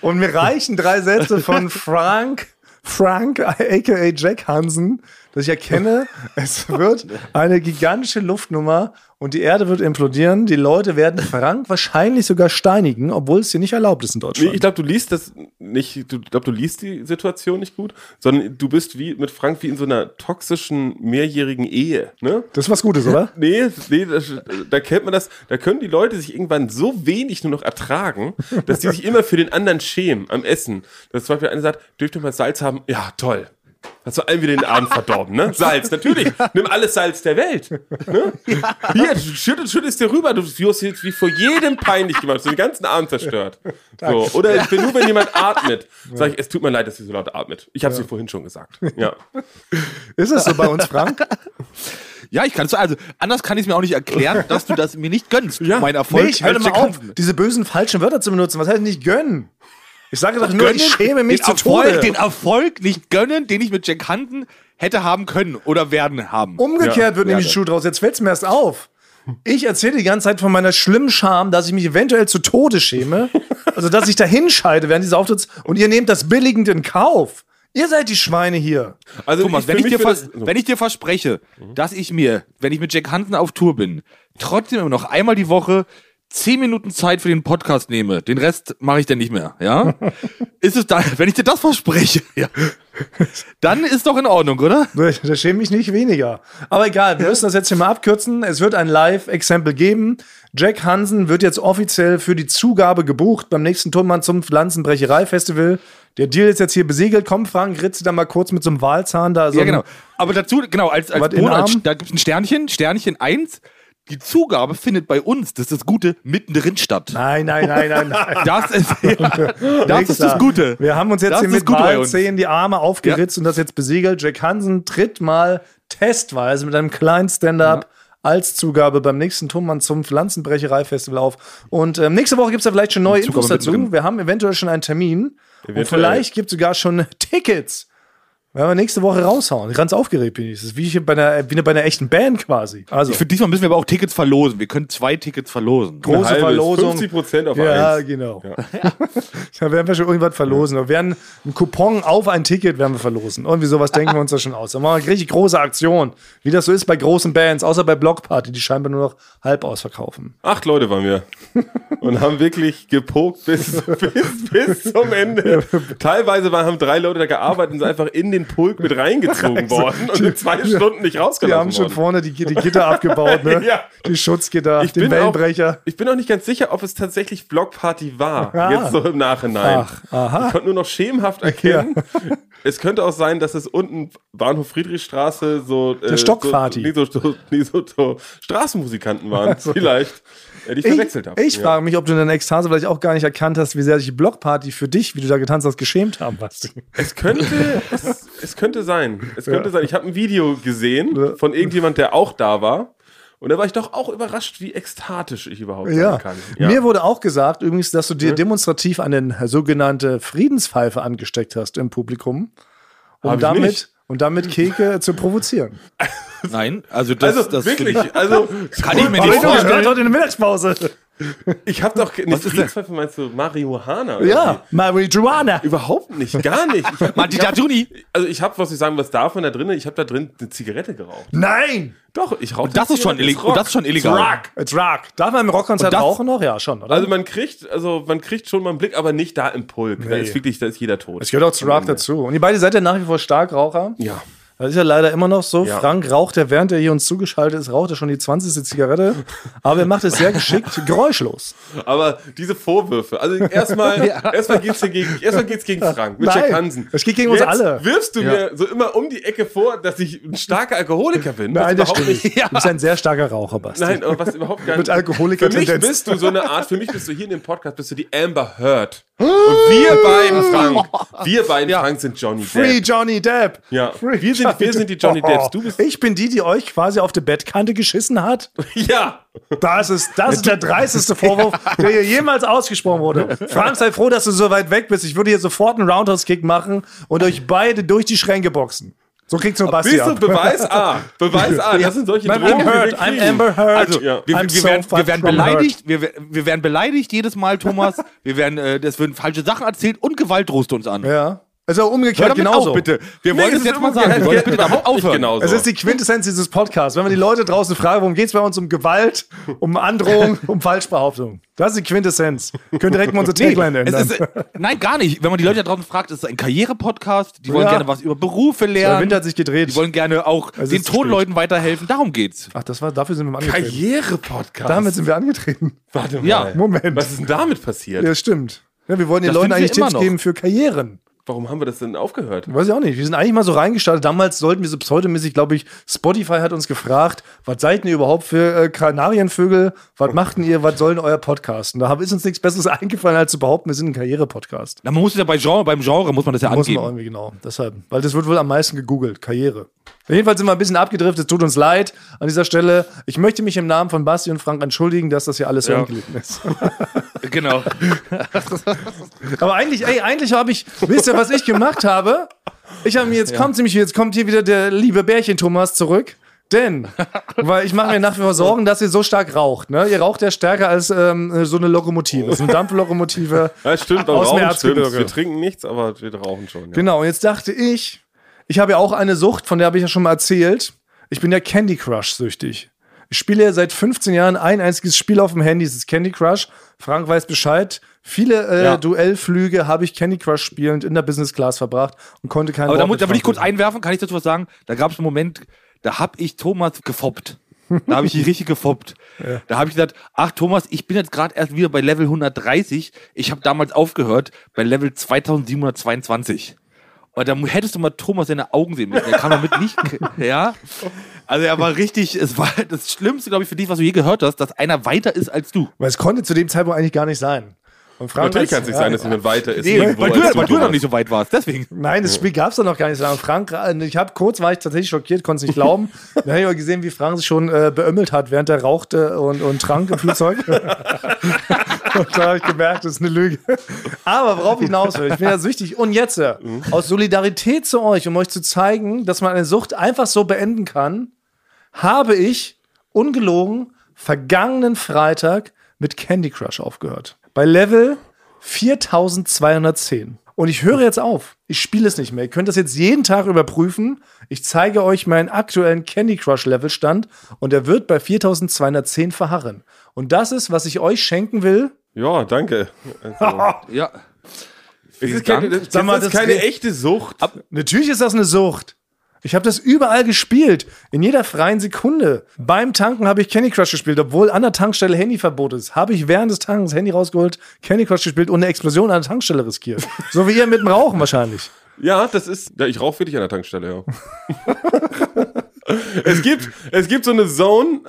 Und mir reichen drei Sätze von Frank, Frank, aka Jack Hansen, dass ich erkenne, es wird eine gigantische Luftnummer und die Erde wird implodieren. Die Leute werden Frank wahrscheinlich sogar steinigen, obwohl es hier nicht erlaubt ist in Nee, Deutschland. ich glaube, du liest das nicht, du glaube, du liest die Situation nicht gut, sondern du bist wie mit Frank wie in so einer toxischen mehrjährigen Ehe, ne? das ist was Gutes, oder? Nee, nee das, da kennt man das, da können die Leute sich irgendwann so wenig nur noch ertragen, dass die sich immer für den anderen schämen am Essen. Dass zum Beispiel einer sagt, dürft ihr mal Salz haben? Ja, toll. Hast du allen wieder den Abend verdorben, ne? Salz, natürlich. Nimm alles Salz der Welt. Ne? Hier, du schüttelst, dir rüber. Du wirst jetzt wie vor jedem peinlich gemacht. Du hast den ganzen Abend zerstört. So. Oder wenn, nur wenn jemand atmet, sag ich, es tut mir leid, dass sie so laut atmet. Ich habe es dir vorhin schon gesagt. Ja. Ist es so bei uns, Frank? Ja, ich kann es also anders kann ich es mir auch nicht erklären, dass du das mir nicht gönnst. Ja. Mein Erfolg Nee, ich höre mal auf, diese bösen falschen Wörter zu benutzen. Was heißt nicht gönnen? Ich sage doch nur, Gönnen, ich schäme mich den zu Erfolg, Tode. Den Erfolg nicht gönnen, den ich mit Jack Hansen hätte haben können oder werden haben. Umgekehrt Ja, wird nämlich die Schuh draus. Jetzt fällt es mir erst auf. Ich erzähle die ganze Zeit von meiner schlimmen Scham, dass ich mich eventuell zu Tode schäme. Also, dass ich da hinscheide während dieses Auftritts und ihr nehmt das billigend in Kauf. Ihr seid die Schweine hier. Also Thomas, wenn, für ich dir das- so. wenn ich dir verspreche, dass ich mir, wenn ich mit Jack Hansen auf Tour bin, trotzdem immer noch einmal die Woche zehn Minuten Zeit für den Podcast nehme, den Rest mache ich dann nicht mehr, ja? ist es dann, wenn ich dir das verspreche, ja, dann ist doch in Ordnung, oder? Da schäme ich nicht weniger. Aber egal, wir müssen das jetzt hier mal abkürzen. Es wird ein Live-Exempel geben. Jack Hansen wird jetzt offiziell für die Zugabe gebucht beim nächsten Tonmann zum Pflanzenbrecherei-Festival. Der Deal ist jetzt hier besiegelt. Komm, Frank, ritze da mal kurz mit so einem Wahlzahn da. So Ja, genau. Aber dazu, genau, als, als Bonus, da gibt es ein Sternchen, Sternchen 1. Die Zugabe findet bei uns, das ist das Gute, mittendrin statt. Nein, nein, nein, nein, nein. Das ist, ja, das ist das Gute. Wir haben uns jetzt Das hier mit uns. Wahlzehen die Arme aufgeritzt und das jetzt besiegelt. Jack Hansen tritt mal testweise mit einem kleinen Stand-up als Zugabe beim nächsten Tonmann zum Pflanzenbrecherei-Festival auf. Und ähm, nächste Woche gibt es da vielleicht schon neue Infos dazu. mittendrin. Wir haben eventuell schon einen Termin. Und Eventuell. vielleicht gibt es sogar schon Tickets. Werden wir nächste Woche raushauen. Ganz aufgeregt bin ich. Das ist wie, bei einer, wie bei einer echten Band quasi. Also, Ich finde, diesmal müssen wir aber auch Tickets verlosen. Wir können zwei Tickets verlosen. große halbes, Verlosung. 50 Prozent auf Ja, eins. genau. da werden wir schon irgendwas verlosen. Wir werden einen Coupon auf ein Ticket werden wir verlosen. Irgendwie sowas denken wir uns da schon aus. Dann machen wir eine richtig große Aktion. Wie das so ist bei großen Bands, außer bei Blockparty, die scheinbar nur noch halb ausverkaufen. Acht Leute waren wir. Und haben wirklich gepokt bis, bis, bis zum Ende. Teilweise waren, haben drei Leute da gearbeitet und sind einfach in den Pulk mit reingezogen worden und in zwei Stunden nicht Die rausgelassen haben schon worden. vorne die, die Gitter abgebaut, ne? Ja. Die Schutzgitter, Ich den bin, auch, Wellenbrecher. ich bin auch nicht ganz sicher, ob es tatsächlich Blockparty war. Ah. Jetzt so im Nachhinein. Ach, aha. Ich konnte nur noch schemenhaft erkennen. Es könnte auch sein, dass es unten Bahnhof Friedrichstraße so. Äh, Stockparty. So, nee, so, so, nee, so, so Straßenmusikanten waren. Vielleicht. Äh, die ich verwechselt habe. Ich, ich frage mich, ob du in deiner Ekstase vielleicht auch gar nicht erkannt hast, wie sehr sich die Blockparty für dich, wie du da getanzt hast, geschämt haben, Basti. Es könnte, es, es könnte sein. Es könnte sein. Ich habe ein Video gesehen von irgendjemand, der auch da war. Und da war ich doch auch überrascht, wie ekstatisch ich überhaupt Ja. sein kann. Mir wurde auch gesagt, übrigens, dass du dir demonstrativ eine sogenannte Friedenspfeife angesteckt hast im Publikum, um damit, und damit Keke zu provozieren. Nein, also das, Also das wirklich, also ich, kann ich mir nicht vorstellen. heute in der Mittagspause. Ich habe doch nicht ist das? Friedenspfeife, meinst du Marihuana? Ja, Marijuana. wie? Überhaupt nicht, gar nicht. Martin ich hab, Juni. also ich habe, was ich sagen, was davon da drin? Ich habe da drin eine Zigarette geraucht. Nein! Doch, ich rauche. Das ist schon, illeg und das ist schon illegal. Rock. It's rock. Darf man im Rockkonzert das- rauchen noch? Ja, schon, oder? Also man kriegt, also man kriegt schon mal einen Blick, aber nicht da im Pulk. Da Nee. ist wirklich, da ist jeder tot. es gehört auch zu Rock dazu. Und ihr beide seid ja nach wie vor Starkraucher. Ja. Das ist ja leider immer noch so. Ja. Frank raucht ja, während er hier uns zugeschaltet ist, raucht er schon die 20. Zigarette. Aber er macht es sehr geschickt, geräuschlos. Aber diese Vorwürfe, also erstmal, erstmal geht's hier gegen, erstmal geht's gegen Frank mit Jack Hansen. es geht gegen uns Jetzt alle. Wirfst du mir so immer um die Ecke vor, dass ich ein starker Alkoholiker bin? Nein, das stimmt nicht. nicht. Du bist ein sehr starker Raucher, Basti. Nein, aber was überhaupt gar Mit nicht. Für mich bist du so eine Art, für mich bist du hier in dem Podcast, bist du die Amber Heard. Und wir beiden, Frank, wir beiden, Frank, sind Johnny Free Depp. Johnny Depp. Ja, Free wir sind, wir sind die Johnny Depps. Du bist, ich bin die, die euch quasi auf die Bettkante geschissen hat. ja. Das ist, das ist der dreisteste Vorwurf, der hier jemals ausgesprochen wurde. Frank, sei froh, dass du so weit weg bist. Ich würde hier sofort einen Roundhouse-Kick machen und euch beide durch die Schränke boxen. So kriegt so Basti du, ab. Beweis A. Beweis A. Das sind solche I'm Drogen, Heard. I'm. Amber Heard. Also, Ja. wir, wir, so werden, wir werden beleidigt, wir, wir werden beleidigt jedes Mal, Thomas. Wir werden, äh, es werden falsche Sachen erzählt und Gewalt drohst du uns an. Ja. Also umgekehrt damit genauso. auf, bitte. Wir wollen es es jetzt mal sagen. Wir wollen Es bitte geht damit aufhören. genauso. Es ist die Quintessenz dieses Podcasts. Wenn man die Leute draußen fragen, worum geht's bei uns? Um Gewalt, um Androhung, um Falschbehauptung. Das ist die Quintessenz. Können direkt mal unsere Tagline Es ändern. ist, nein, gar nicht. Wenn man die Leute da draußen fragt, ist es ein Karriere-Podcast. Die wollen Ja. gerne was über Berufe Der lernen. Wind hat sich gedreht. Die wollen gerne auch Es den ist zu toten spät. Leuten weiterhelfen. Darum geht's. Ach, das war, dafür sind wir mal angetreten. Karriere-Podcast. Damit sind wir angetreten. Warte mal. Ja. Moment. Was ist denn damit passiert? Ja, stimmt. Ja, wir wollen den Das Leuten eigentlich Tipps geben für Karrieren. Warum haben wir das denn aufgehört? Weiß ich auch nicht. Wir sind eigentlich mal so reingestartet. Damals sollten wir so pseudomäßig, glaube ich, Spotify hat uns gefragt, was seid ihr überhaupt für äh, Kanarienvögel? Was machten ihr? Was soll denn euer Podcast? Und da ist uns nichts Besseres eingefallen, als zu behaupten, wir sind ein Karriere-Podcast. Na, man muss es ja bei Genre, beim Genre muss man das ja Muss man angeben. irgendwie genau. Deshalb. Weil das wird wohl am meisten gegoogelt. Karriere. Jedenfalls sind wir ein bisschen abgedriftet. Tut uns leid an dieser Stelle. Ich möchte mich im Namen von Basti und Frank entschuldigen, dass das hier alles so Ja. angelitten ist. Genau. Aber eigentlich, ey, eigentlich habe ich, wisst ihr, was ich gemacht habe? Ich habe mir jetzt kommt nämlich, jetzt kommt hier wieder der liebe Bärchen Thomas zurück. Denn, weil ich mache mir nach wie vor Sorgen, dass ihr so stark raucht. Ne? Ihr raucht ja stärker als ähm, so eine Lokomotive. Das ist eine Dampflokomotive. Ja, stimmt, beim Aus Rauchen stimmt. Wir trinken nichts, aber wir rauchen schon. Ja. Genau, und jetzt dachte ich, ich habe ja auch eine Sucht, von der habe ich ja schon mal erzählt. Ich bin ja Candy Crush süchtig. Ich spiele ja seit 15 Jahren ein einziges Spiel auf dem Handy, das ist Candy Crush. Frank weiß Bescheid. Viele äh, Ja. Duellflüge habe ich Candy Crush spielend in der Business Class verbracht und konnte keinen Aber da, Wort muss, mit da will ich kurz einwerfen, kann ich dazu was sagen? Da gab es einen Moment, da hab ich Thomas gefoppt. Da habe ich ihn richtig gefoppt. Da habe ich gesagt, ach Thomas, ich bin jetzt gerade erst wieder bei Level 130. Ich habe damals aufgehört bei Level 2722. Und da hättest du mal Thomas seine Augen sehen müssen. Er kam damit nicht, ja. Also er war richtig, es war das Schlimmste, glaube ich, für dich, was du je gehört hast, dass einer weiter ist als du. Weil es konnte zu dem Zeitpunkt eigentlich gar nicht sein. Und Frank Natürlich kann es nicht ja, sein, dass jemand weiter ist. Nee, irgendwo weil du, weil du noch nicht so weit warst, deswegen. Nein, das Spiel gab es doch noch gar nicht so lange. Frank, äh, ich habe kurz, war ich tatsächlich schockiert, konnte es nicht glauben. Dann habe ich aber gesehen, wie Frank sich schon äh, beömmelt hat, während er rauchte und, und trank im Flugzeug. und da habe ich gemerkt, das ist eine Lüge. Aber worauf ich hinaus will, ich bin ja süchtig. Und jetzt, äh, aus Solidarität zu euch, um euch zu zeigen, dass man eine Sucht einfach so beenden kann, habe ich, ungelogen, vergangenen Freitag mit Candy Crush aufgehört. Bei Level 4210. Und ich höre jetzt auf. Ich spiele es nicht mehr. Ihr könnt das jetzt jeden Tag überprüfen. Ich zeige euch meinen aktuellen Candy Crush Levelstand und er wird bei 4210 verharren. Und das ist, was ich euch schenken will. Ja, danke. Also, Ja. es ist keine, das, Sag mal, das ist das keine echte Sucht. Natürlich ist das eine Sucht. Ich habe das überall gespielt, in jeder freien Sekunde. Beim Tanken habe ich Candy Crush gespielt, obwohl an der Tankstelle Handyverbot ist. Habe ich während des Tankens Handy rausgeholt, Candy Crush gespielt und eine Explosion an der Tankstelle riskiert. so wie ihr mit dem Rauchen wahrscheinlich. Ja, das ist. Ja, ich rauche wirklich an der Tankstelle, ja. es, gibt, es gibt so eine Zone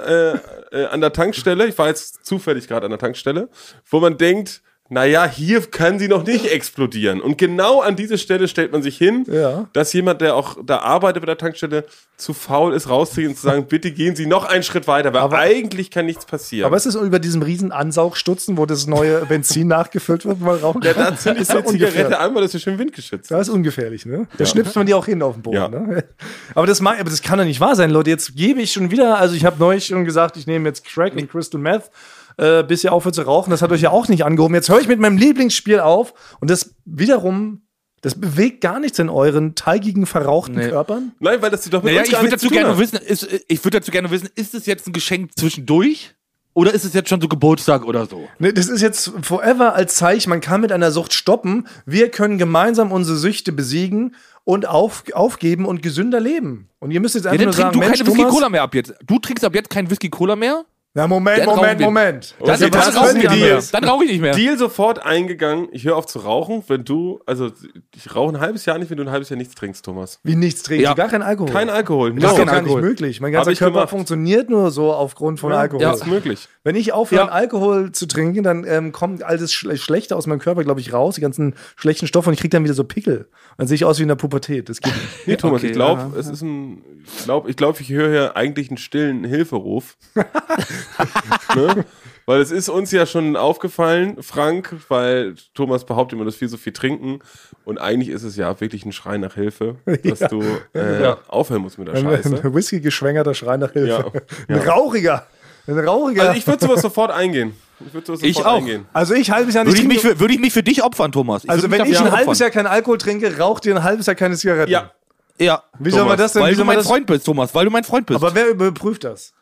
äh, äh, an der Tankstelle, ich war jetzt zufällig gerade an der Tankstelle, wo man denkt, naja, hier kann sie noch nicht explodieren. Und genau an diese Stelle stellt man sich hin, Ja. dass jemand, der auch da arbeitet bei der Tankstelle, zu faul ist, rauszugehen und zu sagen, bitte gehen Sie noch einen Schritt weiter, weil Aber- eigentlich kann nichts passieren. Aber es ist über diesem riesen Ansaugstutzen, wo das neue Benzin nachgefüllt wird, wo man rauchen ja, kann. da zünde ich Das so ist eine. Zigarette an, weil das ist schön windgeschützt. Das ist ungefährlich, ne? Da schnipst man die auch hin auf den Boden. Ja. Ne? Aber, das mag, aber das kann doch nicht wahr sein, Leute. Jetzt gebe ich schon wieder, also ich habe neulich schon gesagt, ich nehme jetzt Crack und Crystal Meth, äh, bis ihr aufhört zu rauchen. Das hat euch ja auch nicht angehoben. Jetzt höre ich mit meinem Lieblingsspiel auf und das wiederum, das bewegt gar nichts in euren teigigen, verrauchten Nee. Körpern. Nein, weil das doch mit Naja, uns ich gar würde nichts dazu zu tun gerne hat. wissen, ist, ich würde dazu gerne wissen, ist es jetzt ein Geschenk zwischendurch? Oder ist es jetzt schon so Geburtstag oder so? Ne, das ist jetzt forever als Zeichen, man kann mit einer Sucht stoppen. Wir können gemeinsam unsere Süchte besiegen und auf, aufgeben und gesünder leben. Und ihr müsst jetzt Ja, einfach dann nur sagen, du Mensch, keine Whisky Cola mehr ab jetzt. Du trinkst ab jetzt keinen Whisky Cola mehr? Ja, Moment, Dann Moment. Moment. Dann, Okay, dann, das dann ist rauche ein ich nicht Deal. mehr. Dann rauche ich nicht mehr. Deal sofort eingegangen. Ich höre auf zu rauchen, wenn du, also ich rauche ein halbes Jahr nicht, wenn du ein halbes Jahr nichts trinkst, Thomas. Wie nichts trinken, Ja. gar kein Alkohol. Kein Alkohol. Das ist No. gar Alkohol. nicht möglich. Mein ganzer Körper gemacht. funktioniert nur so aufgrund von Alkohol. Das ist möglich. Wenn ich aufhöre, Ja. Alkohol zu trinken, dann ähm, kommt all das Schle Schlechte aus meinem Körper, glaube ich, raus, die ganzen schlechten Stoffe und ich kriege dann wieder so Pickel. Dann sehe ich aus wie in der Pubertät. Das geht nicht. Nee, Thomas, Okay, ich glaube, ja. es ist ein, ich glaube, ich, glaub, ich höre hier eigentlich einen stillen Hilferuf. ne? Weil es ist uns ja schon aufgefallen, Frank, weil Thomas behauptet immer, dass wir so viel trinken. Und eigentlich ist es ja wirklich ein Schrei nach Hilfe, dass Ja. du äh, Ja. aufhören musst mit der Scheiße. ein Whisky-geschwängerter Schrei nach Hilfe. Ja. Ein rauchiger. Ein rauchiger. Also ich würde sowas sofort eingehen. Ich würde sowas Ich sofort auch. eingehen. Also ich halbes Jahr nicht Würde ich, für, würde ich mich für dich opfern, Thomas? Ich Also wenn ich ein halbes. Jahr keinen Alkohol trinke, raucht ihr ein halbes Jahr keine Zigaretten. Ja. Ja. Wie soll man Thomas, das denn? Weil du man mein? Freund bist, Thomas. Weil du mein Freund bist. Aber wer überprüft das?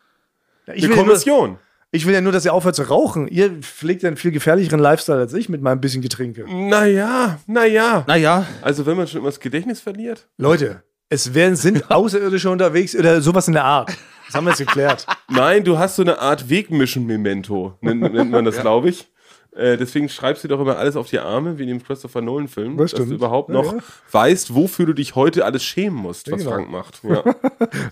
Ja, ich, Eine will ja nur, Kommission. ich will ja nur, dass ihr aufhört zu rauchen. Ihr pflegt einen viel gefährlicheren Lifestyle als ich mit meinem bisschen Getränke. Naja, naja. naja. Also wenn man schon immer das Gedächtnis verliert. Leute, es werden, sind Außerirdische unterwegs oder sowas in der Art. Das haben wir jetzt geklärt. Nein, du hast so eine Art Wegmischen-Memento, nennt, nennt man das, glaube ich. Äh, deswegen schreibst du doch immer alles auf die Arme, wie in dem Christopher Nolan-Film, Das dass du überhaupt Ja, noch ja. weißt, wofür du dich heute alles schämen musst, was genau. Frank macht. Ja.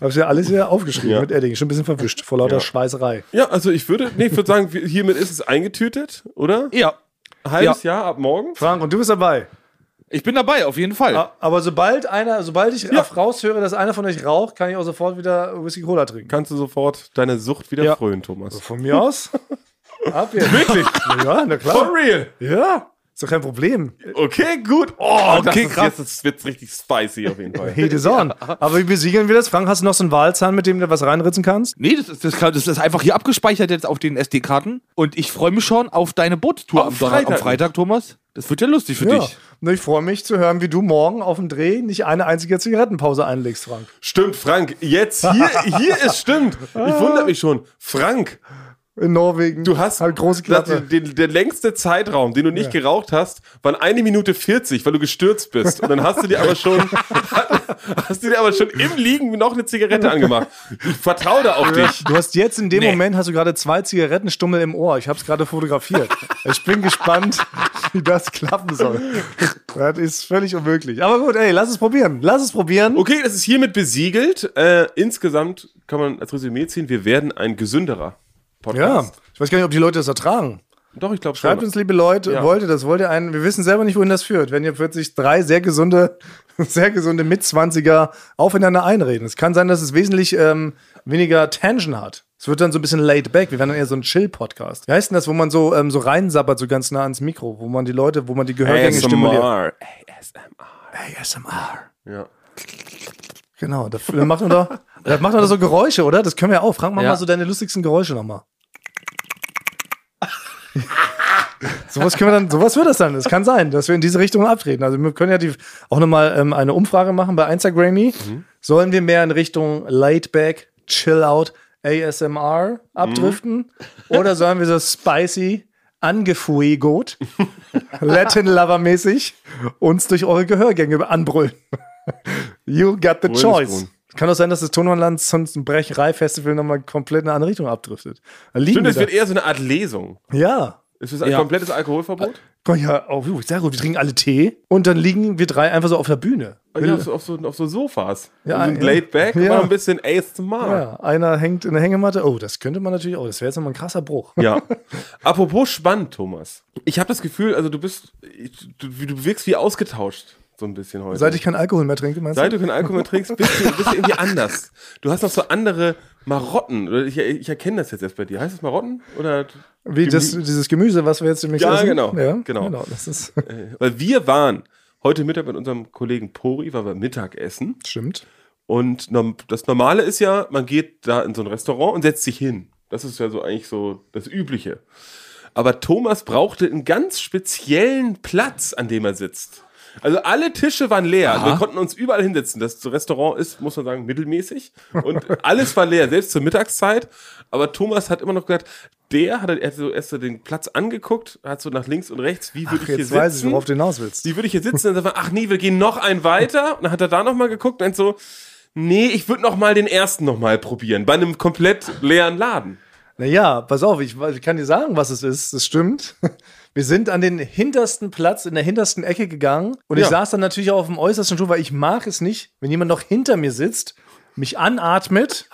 Hab's ja alles hier aufgeschrieben Ja. mit Edding. Schon ein bisschen verwischt, vor lauter Ja. Schweißerei. ja, also ich würde, nee, ich würde sagen, hiermit ist es eingetütet, oder? Ja. Halbes Jahr ab morgen. Frank, und du bist dabei. Ich bin dabei, auf jeden Fall. Aber sobald einer, sobald ich Ja. raushöre, dass einer von euch raucht, kann ich auch sofort wieder Whisky Cola trinken. Kannst du sofort deine Sucht wieder Ja. frönen, Thomas. Von mir aus? Ab jetzt. Wirklich? Ja, na klar. real? Ja, ist doch kein Problem. Okay, gut. Oh, Okay, das krass. Jetzt das wird richtig spicy auf jeden Fall. Hey, the on. Aber wie besiegeln wir das? Frank, hast du noch so einen Wahlzahn, mit dem du was reinritzen kannst? Nee, das ist, das, kann- das ist einfach hier abgespeichert jetzt auf den SD-Karten. Und ich freue mich schon auf deine Bootstour Am am, Freitag. Freitag, Thomas. Das wird ja lustig für Ja. dich. Ich freue mich zu hören, wie du morgen auf dem Dreh nicht eine einzige Zigarettenpause einlegst, Frank. Stimmt, Frank. Jetzt hier, hier ist stimmt. Ich wundere mich schon. Frank, In Norwegen. du hast halt große das, Klappe. den, der längste Zeitraum, den du nicht geraucht hast, waren eine Minute 40, weil du gestürzt bist. Und dann hast du dir aber schon, hast du dir aber schon im Liegen noch eine Zigarette angemacht. Ich vertraue da auf dich. Du hast jetzt in dem Moment hast du gerade zwei Zigarettenstummel im Ohr. Ich habe es gerade fotografiert. ich bin gespannt, wie das klappen soll. Das ist völlig unmöglich. Aber gut, ey, lass es probieren. Lass es probieren. Okay, das ist hiermit besiegelt. Äh, insgesamt kann man als Resümee ziehen, wir werden ein gesünderer Ja, Podcast. ich weiß gar nicht, ob die Leute das ertragen. Doch, ich glaube schon. Schreibt uns, liebe Leute, Ja. wollt ihr das? Wollt ihr einen? Wir wissen selber nicht, wohin das führt. Wenn ihr plötzlich drei sehr gesunde, sehr gesunde Mitzwanziger aufeinander einreden. Es kann sein, dass es wesentlich ähm, weniger Tension hat. Es wird dann so ein bisschen laid back. Wir werden dann eher so ein Chill-Podcast. Wie heißt denn das, wo man so, ähm, so reinsabbert, so ganz nah ans Mikro, wo man die Leute, wo man die Gehörgänge stimuliert? ASMR. ASMR. Ja. Genau, dafür macht man doch, da macht man doch so Geräusche, oder? Das können wir auch. Frank, mach Ja. mal so deine lustigsten Geräusche nochmal. sowas können wir dann, sowas wird das dann. Es kann sein, dass wir in diese Richtung abtreten. Also wir können ja die, auch nochmal ähm, eine Umfrage machen bei Instagrammy. Sollen wir mehr in Richtung Laid Back, Chill Out, ASMR abdriften? Oder sollen wir so spicy, angefuegot, Latin Lover mäßig uns durch eure Gehörgänge anbrüllen? You got the ist choice. Kann doch sein, dass das Tonhornland sonst ein Brecherei-Festival nochmal komplett in eine andere Richtung abdriftet. Stimmt, es wird eher so eine Art Lesung. Ja. Ist das ein Ja. komplettes Alkoholverbot? Komm, ja, oh, sehr gut. Wir trinken alle Tee und dann liegen wir drei einfach so auf der Bühne. Ja, auf, so, auf, so, auf so Sofas. Ja, so ein ja. laid back und Ja. mal ein bisschen ASMR. Ja, einer hängt in der Hängematte. Oh, das könnte man natürlich auch. Das wäre jetzt nochmal ein krasser Bruch. Ja. Apropos spannend, Thomas. Ich habe das Gefühl, also du bist, du, du wirkst wie ausgetauscht, so ein bisschen heute. Seit ich keinen Alkohol mehr trinke, meinst Seit du? du keinen Alkohol mehr trinkst, bist du, bist du irgendwie anders. Du hast noch so andere Marotten. Ich, ich erkenne das jetzt erst bei dir. Heißt es Marotten? Oder Wie das, dieses Gemüse, was wir jetzt demnächst Ja, essen? genau, Ja, genau. genau. Das ist, Weil wir waren heute Mittag mit unserem Kollegen Pori, weil wir Mittagessen. stimmt. Und das Normale ist ja, man geht da in so ein Restaurant und setzt sich hin. Das ist ja so eigentlich so das Übliche. Aber Thomas brauchte einen ganz speziellen Platz, an dem er sitzt. Also alle Tische waren leer. Also wir konnten uns überall hinsetzen. Das Restaurant ist, muss man sagen, mittelmäßig. Und alles war leer, selbst zur Mittagszeit. Aber Thomas hat immer noch gesagt, der hat er hat so erst so den Platz angeguckt, hat so nach links und rechts, wie würde ich hier jetzt weiß ich, sitzen? worauf du hinaus willst. Wie würde ich hier sitzen? Und dann sagt man, ach nee, wir gehen noch einen weiter. Und dann hat er da nochmal geguckt und so, nee, ich würde noch mal den ersten noch mal probieren. Bei einem komplett leeren Laden. Naja, pass auf, ich, ich kann dir sagen, was es ist. Das stimmt. Wir sind an den hintersten Platz, in der hintersten Ecke gegangen. Und ich Ja. saß dann natürlich auch auf dem äußersten Stuhl, weil ich mag es nicht, wenn jemand noch hinter mir sitzt, mich anatmet,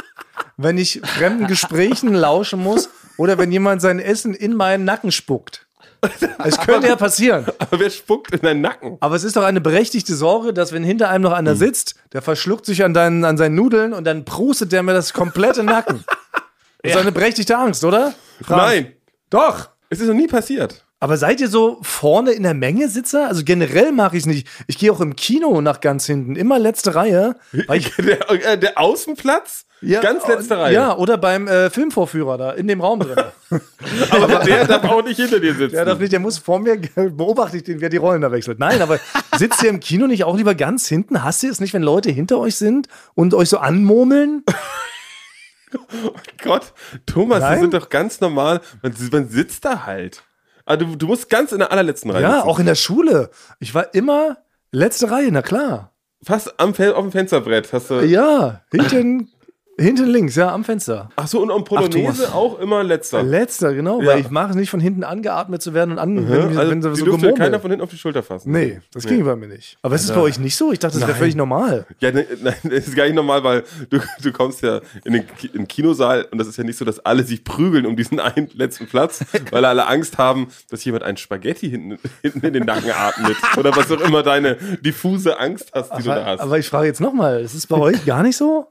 wenn ich fremden Gesprächen lauschen muss oder wenn jemand sein Essen in meinen Nacken spuckt. Es könnte ja passieren. Aber wer spuckt in deinen Nacken? Aber es ist doch eine berechtigte Sorge, dass wenn hinter einem noch einer Hm. sitzt, der verschluckt sich an, deinen, an seinen Nudeln und dann prustet der mir das komplette Nacken. Das ist eine berechtigte Angst, oder? Frank? Nein, Doch. es ist noch nie passiert. Aber seid ihr so vorne in der Menge Sitzer? Also generell mache ich es nicht. Ich gehe auch im Kino nach ganz hinten, immer letzte Reihe. Der, äh, der Außenplatz? Ganz letzte Reihe. Ja, oder beim äh, Filmvorführer da, in dem Raum drin. Aber der darf auch nicht hinter dir sitzen. der darf nicht, der muss vor mir, beobachte ich den, wer die Rollen da wechselt. Nein, aber sitzt ihr im Kino nicht auch lieber ganz hinten? Hasst ihr es nicht, wenn Leute hinter euch sind und euch so anmurmeln? Gott, Thomas, Nein? wir sind doch ganz normal. Man, man sitzt da halt. Aber du, du musst ganz in der allerletzten Reihe Ja, sitzen. auch in der Schule. Ich war immer letzte Reihe, na klar. Fast am, auf dem Fensterbrett hast du. Ja, hinten, hinten links, ja, am Fenster. Ach so, und am Polonaise Thomas. auch immer letzter. Letzter, genau, Ja. weil ich mag es nicht von hinten angeatmet zu werden und an, wenn, also, wenn so, gemurmelt. keiner von hinten auf die Schulter fassen. Nee, das ging bei mir nicht. Aber ist es bei euch nicht so? Ich dachte, das wäre völlig normal. Ja, ne, nein, das ist gar nicht normal, weil du, du kommst ja in den, in den Kinosaal und das ist ja nicht so, dass alle sich prügeln um diesen einen letzten Platz, weil alle Angst haben, dass jemand ein Spaghetti hinten, hinten in den Nacken atmet. Oder was auch immer deine diffuse Angst hast, die du da Aber, hast. aber ich frage jetzt nochmal, ist es bei euch gar nicht so?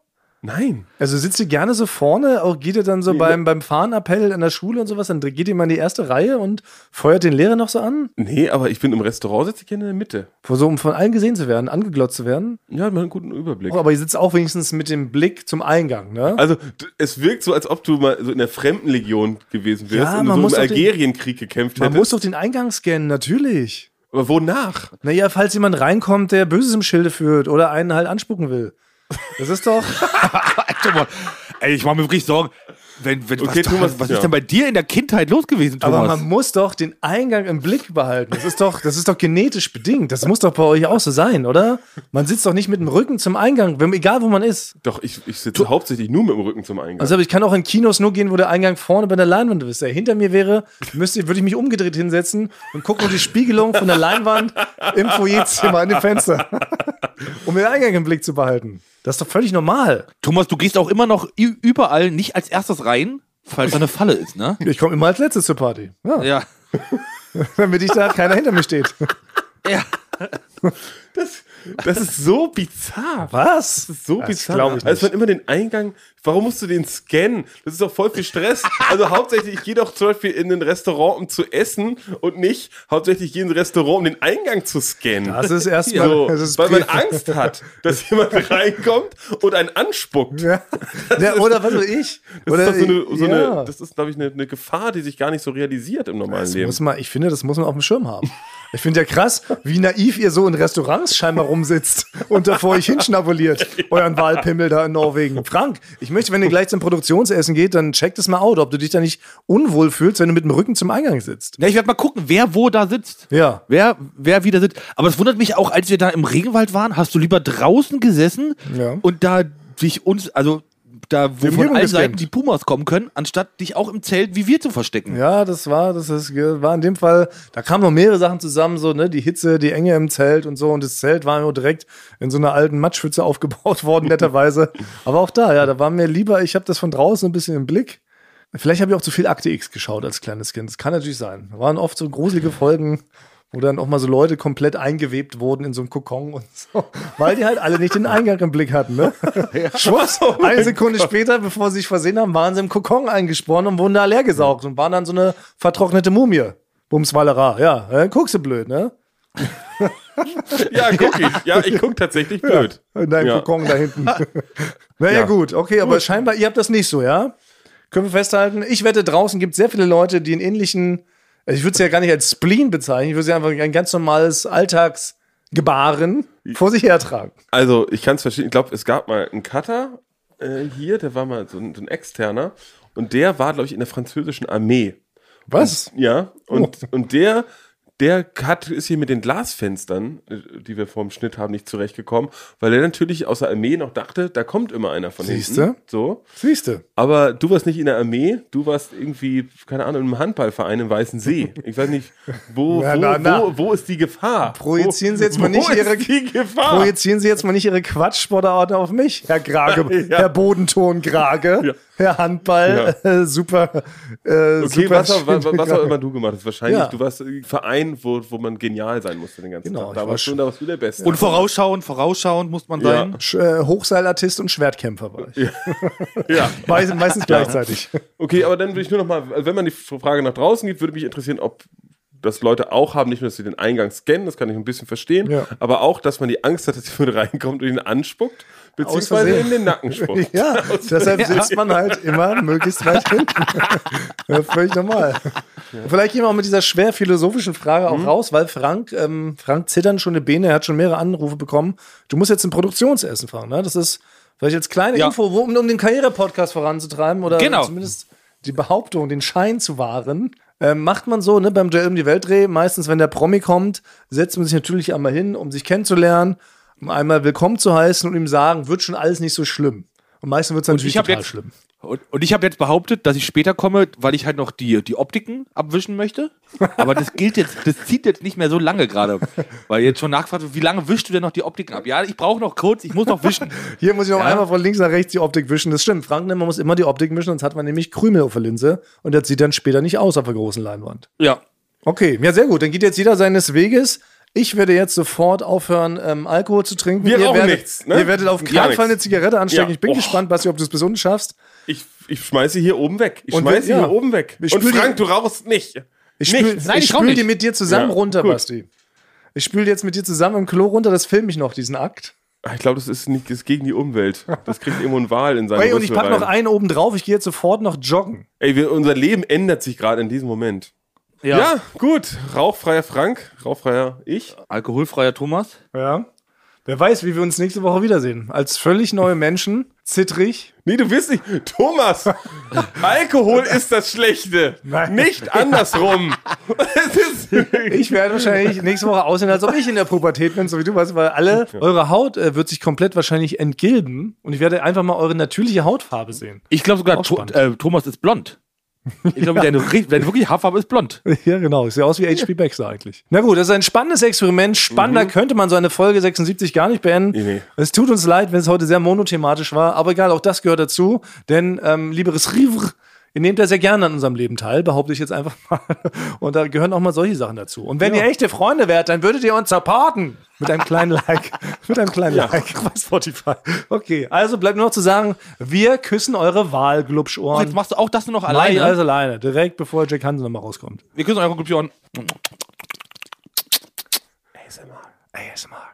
Nein. Also sitzt ihr gerne so vorne, auch geht ihr dann so beim, beim Fahnenappell in der Schule und sowas, dann geht ihr mal in die erste Reihe und feuert den Lehrer noch so an? Nee, aber ich bin im Restaurant, sitze ich gerne in der Mitte. So, um von allen gesehen zu werden, angeglotzt zu werden. Ja, hat man einen guten Überblick. Oh, aber ihr sitzt auch wenigstens mit dem Blick zum Eingang, ne? Also, es wirkt so, als ob du mal so in der Fremdenlegion gewesen wärst Ja, und man du muss so im Algerienkrieg gekämpft Man hättest. muss doch den Eingang scannen, natürlich. Aber wonach? Naja, falls jemand reinkommt, der Böses im Schilde führt oder einen halt anspucken will. Das ist doch. Ey, ich mache mir wirklich Sorgen. Wenn, wenn, Okay, was, Thomas, was ja. ist denn bei dir in der Kindheit los gewesen, Thomas? Aber man muss doch den Eingang im Blick behalten. Das ist doch, das ist doch genetisch bedingt. Das muss doch bei euch auch so sein, oder? Man sitzt doch nicht mit dem Rücken zum Eingang, wenn, egal wo man ist. Doch, ich, ich sitze hauptsächlich nur mit dem Rücken zum Eingang. Also aber ich kann auch in Kinos nur gehen, wo der Eingang vorne bei der Leinwand ist. Der hinter mir wäre, müsste, würde ich mich umgedreht hinsetzen und gucken nur die Spiegelung von der Leinwand im Foyerzimmer an dem Fenster. um den Eingang im Blick zu behalten. Das ist doch völlig normal. Thomas, du gehst auch immer noch überall nicht als erstes rein, falls da eine Falle ist, ne? Ich komme immer als letztes zur Party. Ja, Ja. Damit ich da keiner hinter mir steht. Ja. das, das ist so bizarr. Was? Das ist so Das bizarr. glaub ich nicht. Also man immer den Eingang, warum musst du den scannen? Das ist doch voll viel Stress. Also hauptsächlich, ich gehe doch zum Beispiel in ein Restaurant, um zu essen und nicht hauptsächlich ich gehe in ein Restaurant, um den Eingang zu scannen. Das ist erstmal. so, das ist weil man Angst hat, dass jemand reinkommt und einen anspuckt. Ja. ja, oder was weiß ich. Das oder ist so eine, so ja. eine, das ist, glaube ich, eine, eine Gefahr, die sich gar nicht so realisiert im normalen Das Leben. muss man, ich finde, das muss man auf dem Schirm haben. Ich finde ja krass, wie naiv ihr so in Restaurants scheinbar rumsitzt und da vor euch hinschnabuliert. Euren Wahlpimmel da in Norwegen. Frank, ich möchte, wenn ihr gleich zum Produktionsessen geht, dann check das mal out, ob du dich da nicht unwohl fühlst, wenn du mit dem Rücken zum Eingang sitzt. ja ich werde mal gucken, wer wo da sitzt. Ja. Wer, wer wieder sitzt. Aber es wundert mich auch, als wir da im Regenwald waren, hast du lieber draußen gesessen Ja. und da dich uns, also da, wo von allen Seiten die Pumas kommen können, anstatt dich auch im Zelt wie wir zu verstecken. Ja, das war, das ist, war in dem Fall, da kamen noch mehrere Sachen zusammen, so, ne, die Hitze, die Enge im Zelt und so, und das Zelt war nur direkt in so einer alten Matschpfütze aufgebaut worden, netterweise. Aber auch da, ja, da war mir lieber, ich habe das von draußen ein bisschen im Blick. Vielleicht habe ich auch zu viel Akte X geschaut als kleines Kind. Das kann natürlich sein. Da waren oft so gruselige Folgen, wo dann auch mal so Leute komplett eingewebt wurden in so einem Kokon und so, weil die halt alle nicht den Eingang im Blick hatten, ne? Schwupps, eine Sekunde später, bevor sie sich versehen haben, waren sie im Kokon eingesprochen und wurden da leer gesaugt und waren dann so eine vertrocknete Mumie. Bumswallerer, ja. Guckst du blöd, ne? Ja, guck ich. Ja, ich guck tatsächlich blöd. In deinem Ja. Kokon da hinten. naja, Ja. gut, okay, aber scheinbar, ihr habt das nicht so, ja? Können wir festhalten? Ich wette, draußen gibt es sehr viele Leute, die einen ähnlichen, also ich würde es ja gar nicht als Spleen bezeichnen, ich würde es ja einfach ein ganz normales Alltagsgebaren vor sich hertragen. Also, ich kann es verstehen. Ich glaube, es gab mal einen Cutter äh, hier, der war mal so ein, so ein externer. Und der war, glaube ich, in der französischen Armee. Was? Ja, und, und der, der hat, ist hier mit den Glasfenstern, äh, die wir vor dem Schnitt haben, nicht zurechtgekommen, weil er natürlich aus der Armee noch dachte, da kommt immer einer von Siehste? hinten. So. Siehste. Aber du warst nicht in der Armee, du warst irgendwie, keine Ahnung, im Handballverein im Weißen See. Ich weiß nicht, wo, Na, wo, na, na. wo, wo ist die Gefahr? Projizieren Sie jetzt mal nicht Ihre- Gefahr? Projizieren Sie jetzt mal nicht Ihre Quatschsportarten auf mich, Herr Grage, Ja. Herr Bodenton Grage, Ja. Handball, äh, super. Äh, Okay, super was, auch- was, was auch immer du gemacht hast. Wahrscheinlich, Ja. du warst ein Verein, wo, wo man genial sein musste den ganzen Genau, Tag. Da war warst, du, schon- da warst du der Beste. Und vorausschauend, vorausschauend muss man Ja. sein. Sch- äh, Hochseilartist und Schwertkämpfer war ich. ja. Meist, meistens gleichzeitig. Okay, aber dann würde ich nur noch mal, wenn man die Frage nach draußen gibt, würde mich interessieren, ob das Leute auch haben, nicht nur, dass sie den Eingang scannen, das kann ich ein bisschen verstehen, Ja. aber auch, dass man die Angst hat, dass jemand reinkommt und ihn anspuckt, beziehungsweise in den Nacken spuckt. Ja, deshalb sitzt man halt immer möglichst weit hinten. ja, völlig normal. Vielleicht gehen wir auch mit dieser schwer philosophischen Frage auch raus, weil Frank, ähm, Frank zittern schon eine Beine, er hat schon mehrere Anrufe bekommen. Du musst jetzt ein Produktionsessen fahren, ne? Das ist vielleicht als kleine Ja. Info, wo- um, um den Karriere-Podcast voranzutreiben oder Genau. zumindest die Behauptung, den Schein zu wahren. Ähm, macht man so, ne, beim Duell um die Weltdreh, meistens, wenn der Promi kommt, setzt man sich natürlich einmal hin, um sich kennenzulernen, um einmal willkommen zu heißen und ihm sagen, wird schon alles nicht so schlimm. Und meistens wird es natürlich total jetzt- schlimm. Und, und ich habe jetzt behauptet, dass ich später komme, weil ich halt noch die, die Optiken abwischen möchte. Aber das gilt jetzt, das zieht jetzt nicht mehr so lange gerade. Weil jetzt schon nachgefragt wird, wie lange wischst du denn noch die Optiken ab? Ja, ich brauche noch kurz, ich muss noch wischen. Hier muss ich noch Ja. einmal von links nach rechts die Optik wischen. Das stimmt. Frank, man muss immer die Optik wischen, sonst hat man nämlich Krümel auf der Linse. Und das sieht dann später nicht aus auf der großen Leinwand. Ja. Okay, ja, sehr gut. Dann geht jetzt jeder seines Weges. Ich werde jetzt sofort aufhören, ähm, Alkohol zu trinken. Wir rauchen werdet, nichts, ne? Ihr werdet auf keinen Fall eine. Zigarette anstecken. Ja. Ich bin Oh. gespannt, Basti, ob du es bis unten schaffst. Ich, ich schmeiße hier oben weg. Ich Und schmeiße ja. hier oben weg. Ich Und Frank, du rauchst nicht. Ich Nicht. spül, Nein, ich spül die mit dir zusammen Ja, runter, gut. Basti. Ich spül jetzt mit dir zusammen im Klo runter. Das filme ich noch, diesen Akt. Ich glaube, das ist nicht das ist gegen die Umwelt. Das kriegt immer ein Wal in seinen Hey, und ich packe noch einen oben drauf. Ich gehe jetzt sofort noch joggen. Ey, wir, unser Leben ändert sich gerade in diesem Moment. Ja. gut. Rauchfreier Frank, rauchfreier ich. Alkoholfreier Thomas. Ja. Wer weiß, wie wir uns nächste Woche wiedersehen. Als völlig neue Menschen, zittrig. Nee, du wirst nicht. Thomas, Alkohol ist das Schlechte. Nein. Nicht andersrum. Ich werde wahrscheinlich nächste Woche aussehen, als ob ich in der Pubertät bin, so wie du weißt, weil alle, eure Haut äh, wird sich komplett wahrscheinlich entgilben und ich werde einfach mal eure natürliche Hautfarbe sehen. Ich glaube sogar, to äh, Thomas ist blond. Ich glaube, deine, ri- deine wirklich Haarfarbe ist blond. Ja, genau. Sieht aus wie HP Baxter eigentlich. Na gut, das ist ein spannendes Experiment. Spannender könnte man so eine Folge 76 gar nicht beenden. Nee. Es tut uns leid, wenn es heute sehr monothematisch war. Aber egal, auch das gehört dazu. Denn, ähm, lieberes Rivre, ihr nehmt ja sehr gerne an unserem Leben teil, behaupte ich jetzt einfach mal. Und da gehören auch mal solche Sachen dazu. Und wenn ihr echte Freunde wärt, dann würdet ihr uns supporten. Mit einem kleinen Like. Mit einem kleinen Like bei Spotify. Okay, also bleibt nur noch zu sagen, wir küssen eure Wahlglubschohren. Jetzt machst du auch das nur noch Nein, alleine. alles alleine. Direkt bevor Jack Hansen nochmal rauskommt. Wir küssen eure Gruppe ASMR.